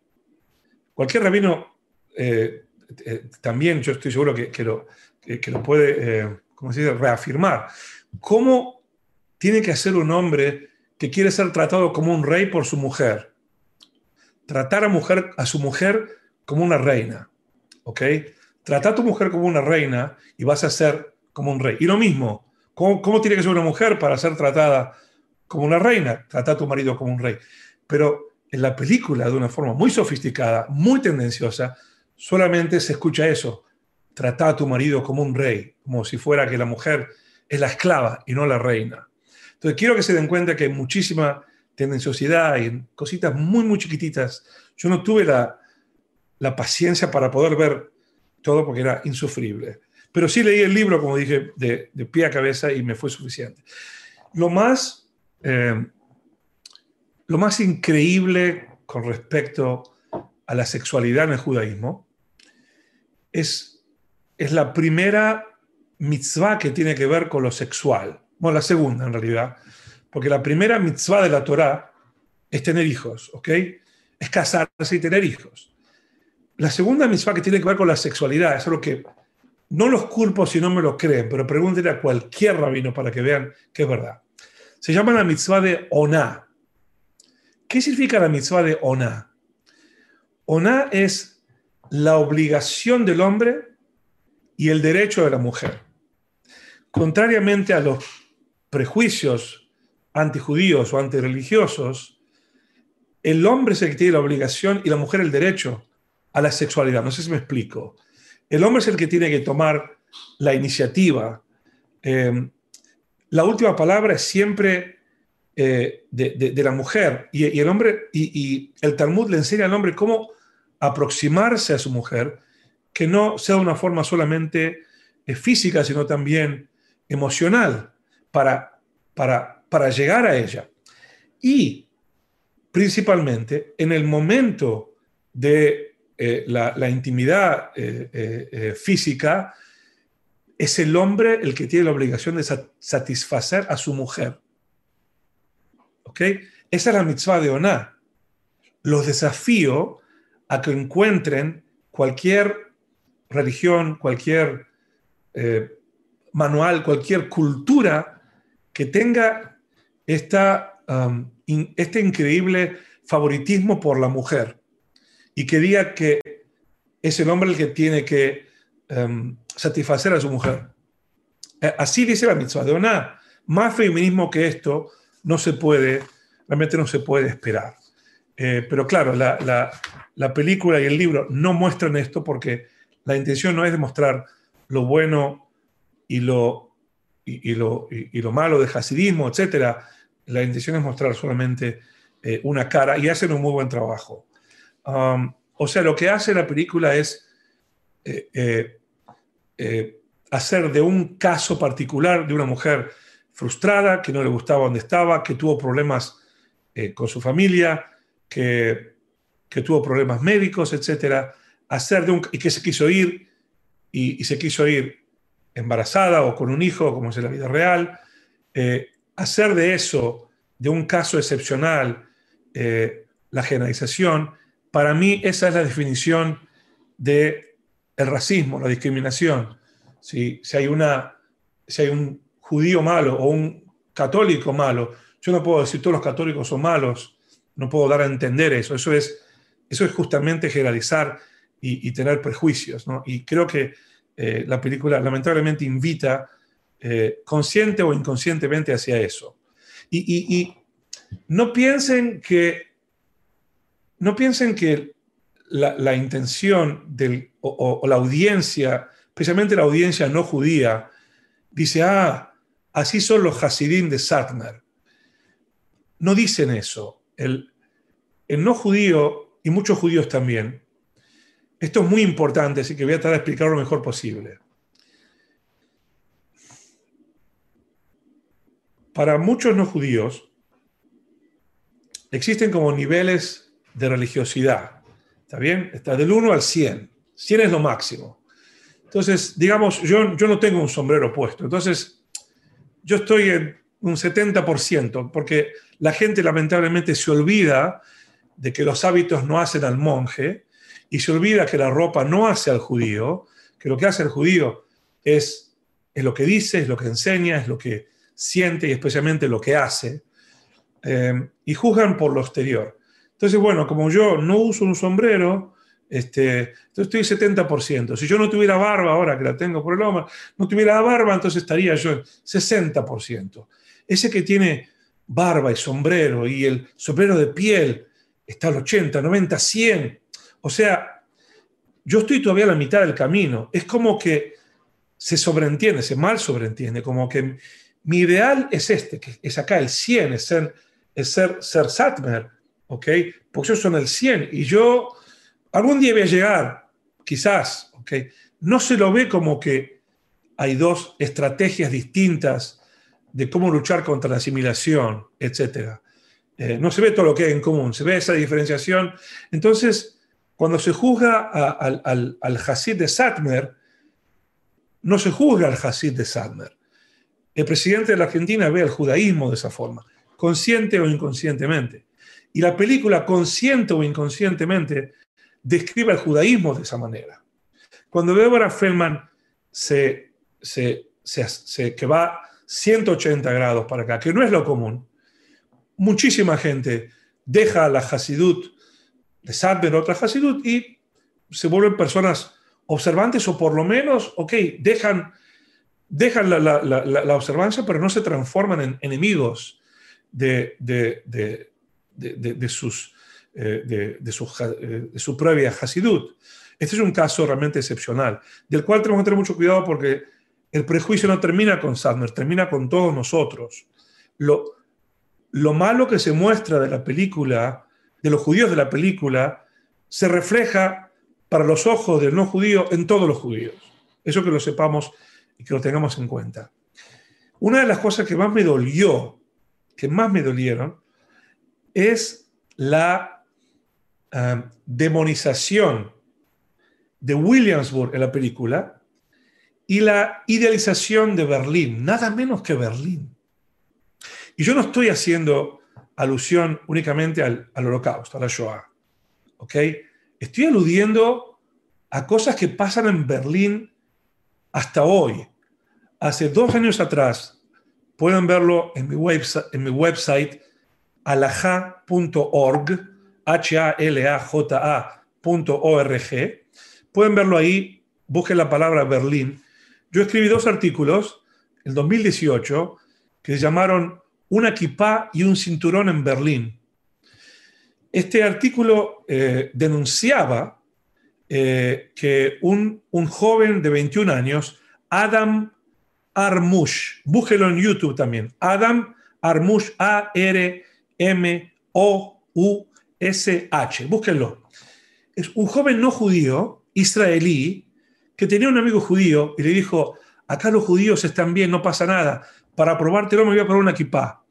Cualquier rabino eh, eh, también yo estoy seguro que, lo, que, lo, puede, eh, ¿cómo se dice?, reafirmar. ¿Cómo tiene que hacer un hombre que quiere ser tratado como un rey por su mujer. Tratar a, mujer, a su mujer como una reina. ¿Ok? Trata a tu mujer como una reina y vas a ser como un rey. Y lo mismo, ¿cómo, tiene que ser una mujer para ser tratada como una reina? Trata a tu marido como un rey. Pero en la película, de una forma muy sofisticada, muy tendenciosa, solamente se escucha eso. Trata a tu marido como un rey, como si fuera que la mujer es la esclava y no la reina. Entonces quiero que se den cuenta que hay muchísima tendenciosidad y cositas muy, muy chiquititas. Yo no tuve la paciencia para poder ver todo porque era insufrible. Pero sí leí el libro, como dije, de, pie a cabeza y me fue suficiente. Lo más, eh, lo más increíble con respecto a la sexualidad en el judaísmo es, es la primera mitzvah que tiene que ver con lo sexual. Bueno, la segunda en realidad, porque la primera mitzvah de la Torá es tener hijos, ¿ok? Es casarse y tener hijos. La segunda mitzvah que tiene que ver con la sexualidad es algo que no los culpo si no me lo creen, pero pregúntenle a cualquier rabino para que vean que es verdad. Se llama la mitzvah de Oná. ¿Qué significa la mitzvah de Oná? Oná es la obligación del hombre y el derecho de la mujer. Contrariamente a los prejuicios antijudíos o antirreligiosos, el hombre es el que tiene la obligación y la mujer el derecho a la sexualidad. No sé si me explico. El hombre es el que tiene que tomar la iniciativa. Eh, la última palabra es siempre eh, de, la mujer y, el hombre y, el Talmud le enseña al hombre cómo aproximarse a su mujer, que no sea de una forma solamente eh, física, sino también emocional para, para, para llegar a ella. Y principalmente en el momento de eh, la, intimidad eh, eh, física, es el hombre el que tiene la obligación de satisfacer a su mujer. ¿Ok? Esa es la mitzvah de Oná. Los desafío a que encuentren cualquier religión, cualquier manual, cualquier cultura que tenga esta, um, este increíble favoritismo por la mujer y que diga que es el hombre el que tiene que um, satisfacer a su mujer. Eh, así dice la mitzvah de Oná. Más feminismo que esto no se puede, realmente no se puede esperar. Eh, pero claro, la, la, película y el libro no muestran esto porque la intención no es demostrar lo bueno y, lo, malo de hasidismo, etc. La intención es mostrar solamente eh, una cara y hacen un muy buen trabajo. O sea, lo que hace la película es eh, eh, hacer de un caso particular de una mujer frustrada, que no le gustaba donde estaba, que tuvo problemas con su familia, que, que, tuvo problemas médicos, etc. Hacer de un, y que se quiso ir y, y se quiso ir embarazada o con un hijo, como es en la vida real, eh, hacer de eso, de un caso excepcional, eh, la generalización, para mí esa es la definición de el racismo, la discriminación. Si, si, hay una, si hay un judío malo o un católico malo, yo no puedo decir todos los católicos son malos, no puedo dar a entender eso. Eso es, eso es justamente generalizar y, y tener prejuicios. Y creo que eh, la película lamentablemente invita eh, consciente o inconscientemente hacia eso. Y, no piensen que, no piensen que la, intención del, o, la audiencia, especialmente la audiencia no judía, dice, ah, así son los Hasidim de Satner. No dicen eso. El, el no judío, y muchos judíos también, esto es muy importante, así que voy a tratar de explicarlo lo mejor posible. Para muchos no judíos existen como niveles de religiosidad. ¿Está bien? Está del 1 al 100. 100 es lo máximo. Entonces, digamos, yo, yo no tengo un sombrero puesto. Entonces, yo estoy en un 70%, porque la gente lamentablemente se olvida de que los hábitos no hacen al monje y se olvida que la ropa no hace al judío, que lo que hace el judío es, es lo que dice, es lo que enseña, es lo que siente y especialmente lo que hace. eh, y juzgan por lo exterior. Entonces, bueno, como yo no uso un sombrero, este, entonces estoy 70%. Si yo no tuviera barba, ahora que la tengo por el hombro, no tuviera barba, entonces estaría yo en 60%. Ese que tiene barba y sombrero y el sombrero de piel está al 80, 90, 100. O sea, yo estoy todavía a la mitad del camino. Es como que se sobreentiende, se mal sobreentiende, como que mi ideal es este, que es acá el 100, es ser, es ser, ser Satmer, ¿ok? Porque ellos son el 100 y yo algún día voy a llegar, quizás. No se lo ve como que hay dos estrategias distintas de cómo luchar contra la asimilación, etc. Eh, no se ve todo lo que hay en común, se ve esa diferenciación. Entonces, cuando se juzga al, al, al Hasid de Satmer, no se juzga al Hasid de Satmer. El presidente de la Argentina ve el judaísmo de esa forma, consciente o inconscientemente. Y la película, consciente o inconscientemente, describe el judaísmo de esa manera. Cuando Deborah Feldman se, se, se, que va 180 grados para acá, que no es lo común. Muchísima gente deja la Hasidut de Sadmer, otra Hasidut, y se vuelven personas observantes o por lo menos, ok, dejan, dejan la, observancia, pero no se transforman en enemigos de, de, sus, eh, de, su, eh, de su previa Hasidut. Este es un caso realmente excepcional, del cual tenemos que tener mucho cuidado porque el prejuicio no termina con Sadmer, termina con todos nosotros. Lo, lo malo que se muestra de la película, de los judíos de la película, se refleja para los ojos del no judío en todos los judíos. Eso que lo sepamos y que lo tengamos en cuenta. Una de las cosas que más me dolió, que más me dolieron, es la ah, demonización de Williamsburg en la película y la idealización de Berlín, nada menos que Berlín. Y yo no estoy haciendo alusión únicamente al, holocausto, a la Shoah. Estoy aludiendo a cosas que pasan en Berlín hasta hoy. Hace dos años atrás, pueden verlo en mi, en mi website alaja.org, H-A-L-A-J-A.org. Pueden verlo ahí, busquen la palabra Berlín yo escribí dos artículos en 2018 que se llamaron Una kipá y un cinturón en Berlín. Este artículo eh, denunciaba eh, que un, un, joven de 21 años, Adam Armush, búsquelo en YouTube también, Adam Armush, A-R-M-O-U-S-H, búsquenlo. Es un joven no judío, israelí, que tenía un amigo judío y le dijo, acá los judíos están bien, no pasa nada, para probártelo me voy a poner una kipá.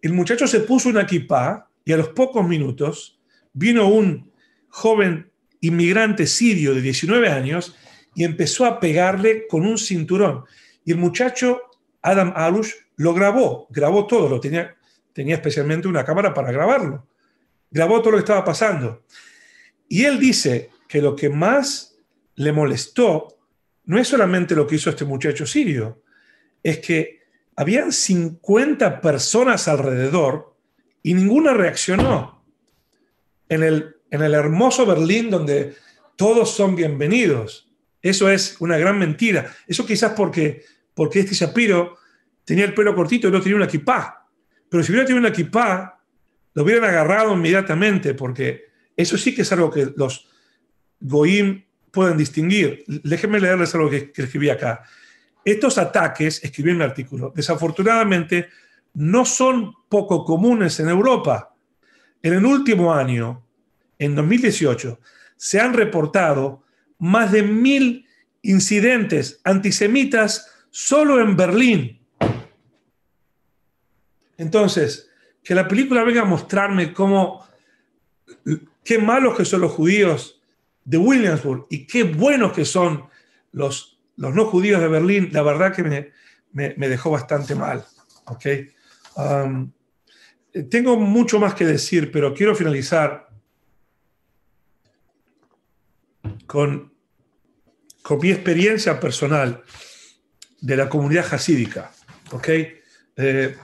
El muchacho se puso una kipá y a los pocos minutos vino un joven inmigrante sirio de 19 años y empezó a pegarle con un cinturón. Y el muchacho, Adam Alush, lo grabó, grabó todo, lo tenía, tenía especialmente una cámara para grabarlo. Grabó todo lo que estaba pasando. Y él dice que lo que más le molestó no es solamente lo que hizo este muchacho sirio, es que habían 50 personas alrededor y ninguna reaccionó. En el, en el hermoso Berlín donde todos son bienvenidos. Eso es una gran mentira. Eso quizás porque, porque este Shapiro tenía el pelo cortito y no tenía una equipá. Pero si hubiera tenido una equipá, lo hubieran agarrado inmediatamente, porque eso sí que es algo que los goim pueden distinguir. Déjenme leerles algo que, escribí acá. Estos ataques, escribí en un artículo, desafortunadamente no son poco comunes en Europa. En el último año, en 2018, se han reportado más de mil incidentes antisemitas solo en Berlín. Entonces, que la película venga a mostrarme cómo, qué malos que son los judíos de Williamsburg y qué buenos que son los, los no judíos de Berlín, la verdad que me, me, dejó bastante mal. ¿okay? Um, tengo mucho más que decir, pero quiero finalizar con, con mi experiencia personal de la comunidad jasídica. ¿okay? Eh,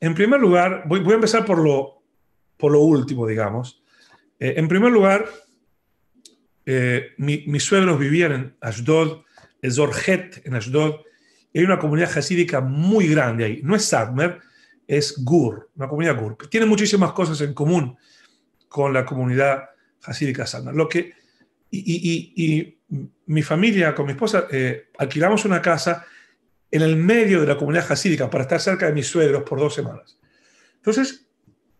en primer lugar, voy, a empezar por lo, por lo último, digamos. Eh, en primer lugar, eh, mis suegros vivían en Ashdod, en Zorjet, en Ashdod, y hay una comunidad jasídica muy grande ahí. No es Sadmer, es Gur, una comunidad Gur. Tiene muchísimas cosas en común con la comunidad hasídica Sadmer. Lo que, y, mi familia, con mi esposa, eh, alquilamos una casa en el medio de la comunidad hasídica para estar cerca de mis suegros por dos semanas. Entonces,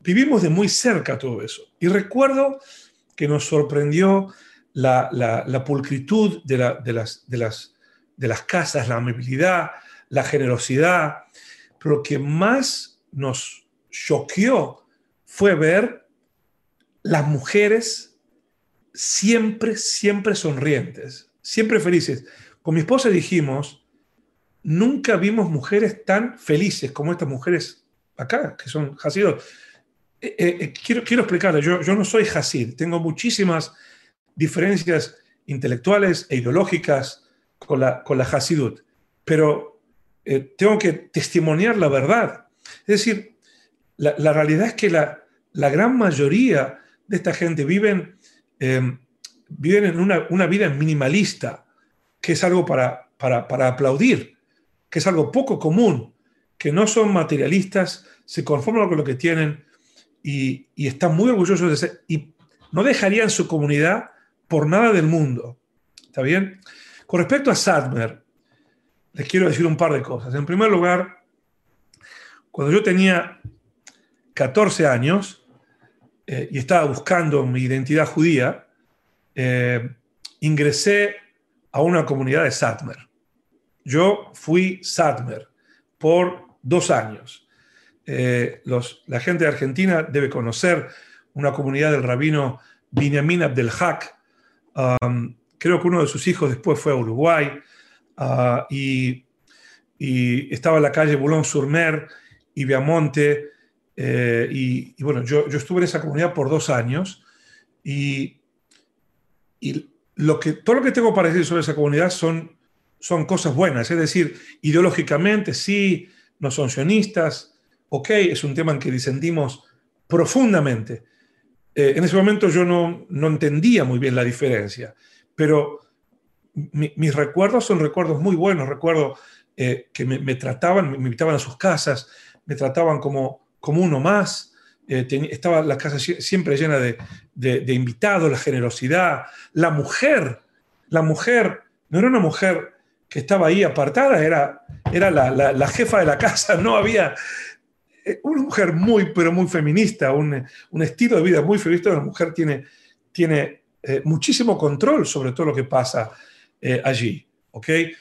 vivimos de muy cerca todo eso. Y recuerdo que nos sorprendió la, pulcritud de, las, de, las, de las casas, la amabilidad, la generosidad. Pero lo que más nos choqueó fue ver las mujeres siempre, siempre sonrientes, siempre felices. Con mi esposa dijimos, nunca vimos mujeres tan felices como estas mujeres acá, que son Hasidot. Eh, eh, eh, quiero, quiero explicarles, yo, no soy Hasid, tengo muchísimas diferencias intelectuales e ideológicas con la, con la Hasidut, pero tengo que testimoniar la verdad. Es decir, la, la realidad es que la, la, gran mayoría de esta gente viven, viven en una, una, vida minimalista, que es algo para, para, para aplaudir que es algo poco común, que no son materialistas, se conforman con lo que tienen y, están muy orgullosos de ser, y no dejarían su comunidad por nada del mundo. ¿Está bien? Con respecto a Sadmer, les quiero decir un par de cosas. En primer lugar, cuando yo tenía 14 años eh, y estaba buscando mi identidad judía, eh, ingresé a una comunidad de Sadmer. Yo fui Sadmer por dos años. Eh, la gente de Argentina debe conocer una comunidad del rabino Binyamin Abdelhak. Um, creo que uno de sus hijos después fue a Uruguay uh, y, estaba en la calle Boulogne-sur-Mer y Viamonte. Eh, y, bueno, yo, estuve en esa comunidad por dos años y, y lo que, todo lo que tengo para decir sobre esa comunidad son son cosas buenas, es decir, ideológicamente sí, no son sionistas, ok, es un tema en que disentimos profundamente. Eh, en ese momento yo no, no, entendía muy bien la diferencia, pero mis recuerdos son recuerdos muy buenos, recuerdo eh, que me, trataban, me invitaban a sus casas, me trataban como, como uno más, eh, estaba la casa siempre llena de, de, de invitados, la generosidad, la mujer, la mujer no era una mujer estaba ahí apartada era, era la, jefa de la casa, no había eh, una mujer muy, pero muy feminista, un, estilo de vida muy feminista, una mujer tiene, tiene eh, muchísimo control sobre todo lo que pasa eh, allí. ¿okay?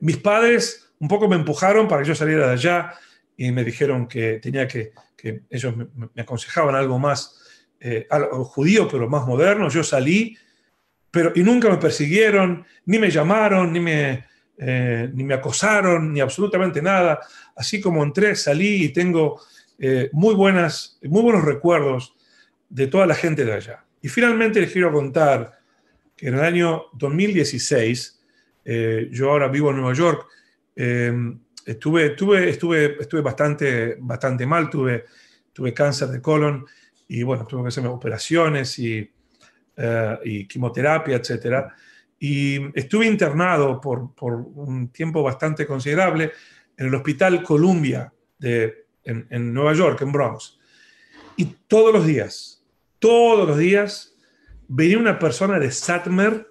mis padres un poco me empujaron para que yo saliera de allá y me dijeron que tenía que, que ellos me, me, aconsejaban algo más algo judío, pero más moderno. Yo salí pero, y nunca me persiguieron, ni me llamaron, ni me, eh, ni me acosaron, ni absolutamente nada. Así como entré, salí y tengo eh, muy, buenas, muy buenos recuerdos de toda la gente de allá. Y finalmente les quiero contar que en el año 2016, eh, yo ahora vivo en Nueva York, estuve, estuve, estuve, estuve bastante, bastante mal, tuve, tuve cáncer de colon y bueno, tuve que hacerme operaciones y eh, y quimioterapia, etc. Y estuve internado por, por, un tiempo bastante considerable en el Hospital Columbia de, en, en, Nueva York, en Bronx. Y todos los días, todos los días, venía una persona de Satmer,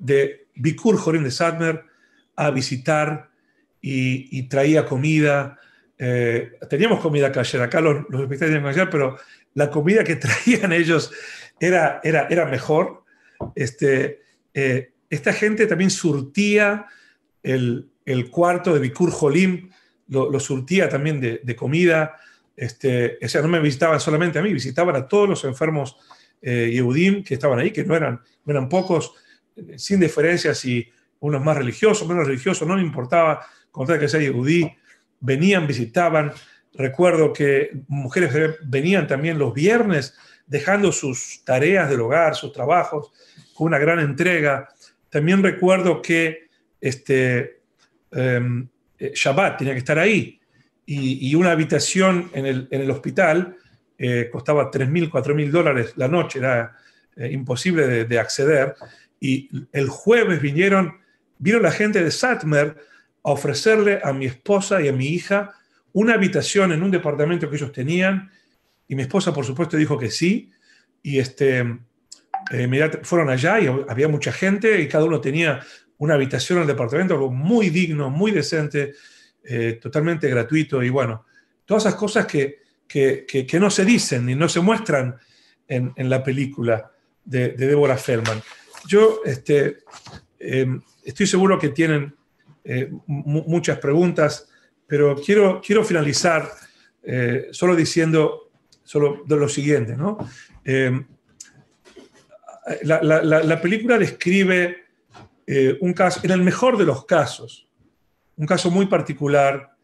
de Bikur Jorim de Satmer, a visitar y, traía comida. Eh, teníamos comida ayer, acá los, los hospitales tenían ayer, pero la comida que traían ellos era, era, mejor. Este, eh, esta gente también surtía el, cuarto de Bikur Jolim, lo, surtía también de, comida. Este, o sea, no me visitaban solamente a mí, visitaban a todos los enfermos eh, Yehudim que estaban ahí, que no eran, eran pocos, sin diferencia si uno es más religioso, menos religioso, no me importaba, contar que sea Yehudí, venían, visitaban. Recuerdo que mujeres venían también los viernes dejando sus tareas del hogar, sus trabajos, con una gran entrega. También recuerdo que este, em, eh, Shabbat tenía que estar ahí. y, una habitación en el, en el hospital eh, costaba 3.000, 4.000 dólares la noche, era eh, imposible de, acceder. Y el jueves vinieron, vino la gente de Satmer a ofrecerle a mi esposa y a mi hija una habitación en un departamento que ellos tenían. Y mi esposa, por supuesto, dijo que sí. Y este, eh, fueron allá y había mucha gente y cada uno tenía una habitación en el departamento, algo muy digno, muy decente, eh, totalmente gratuito. Y bueno, todas esas cosas que, que, que, no se dicen ni no se muestran en, la película de, de Deborah Feldman. Yo este, em, estoy seguro que tienen eh, muchas preguntas, pero quiero, quiero finalizar solo diciendo solo de lo siguiente. ¿no? La, la, la, película describe eh, un caso, en el mejor de los casos, un caso muy particular,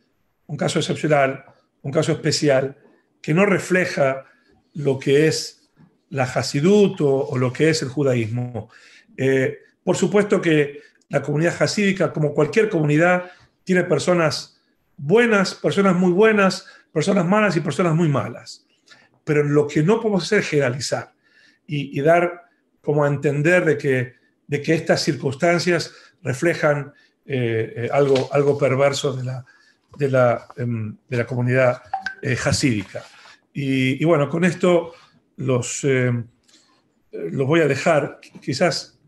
un caso excepcional, un caso especial, que no refleja lo que es la Hasidut o, lo que es el judaísmo. Eh, por supuesto que la comunidad hasídica, como cualquier comunidad, tiene personas buenas, personas muy buenas, personas malas y personas muy malas. Pero lo que no podemos hacer es generalizar y, dar como a entender de que, de que estas circunstancias reflejan eh, eh, algo, algo perverso de la, de la, em, de la comunidad hasídica. Y, bueno, con esto los, eh, los voy a dejar. Quizás,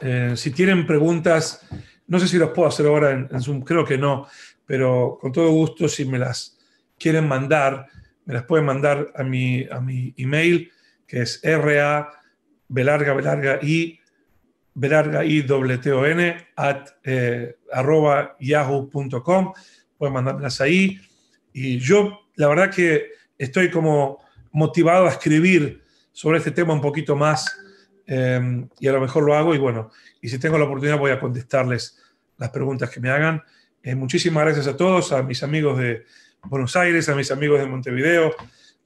eh, si tienen preguntas, no sé si los puedo hacer ahora en, Zoom, creo que no, pero con todo gusto, si me las quieren mandar, me las pueden mandar a mi, a mi email, que es ra belarga belarga y belarga y n at eh, arroba yahoo.com. Pueden mandármelas ahí. Y yo, la verdad que estoy como motivado a escribir sobre este tema un poquito más em, y a lo mejor lo hago y bueno, y si tengo la oportunidad voy a contestarles las preguntas que me hagan. Eh, muchísimas gracias a todos, a mis amigos de Buenos Aires, a mis amigos de Montevideo,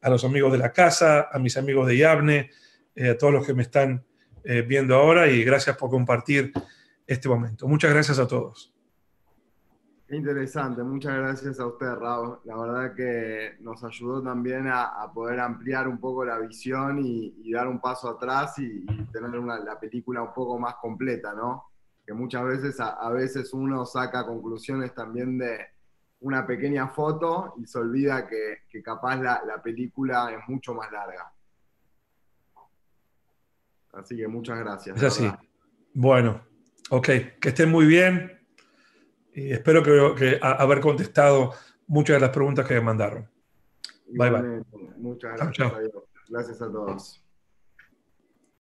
a los amigos de la casa, a mis amigos de Yavne, eh, a todos los que me están eh, viendo ahora y gracias por compartir este momento. Muchas gracias a todos. Interesante, muchas gracias a usted, Raúl. La verdad que nos ayudó también a, poder ampliar un poco la visión y, dar un paso atrás y, tener la película un poco más completa, ¿no? Que muchas veces, a, veces uno saca conclusiones también de una pequeña foto y se olvida que, capaz la, la película es mucho más larga. Así que muchas gracias. Es así. Bueno, ok, que estén muy bien. Y espero que, haber contestado muchas de las preguntas que me mandaron. Bye bye. Muchas gracias. Gracias a todos.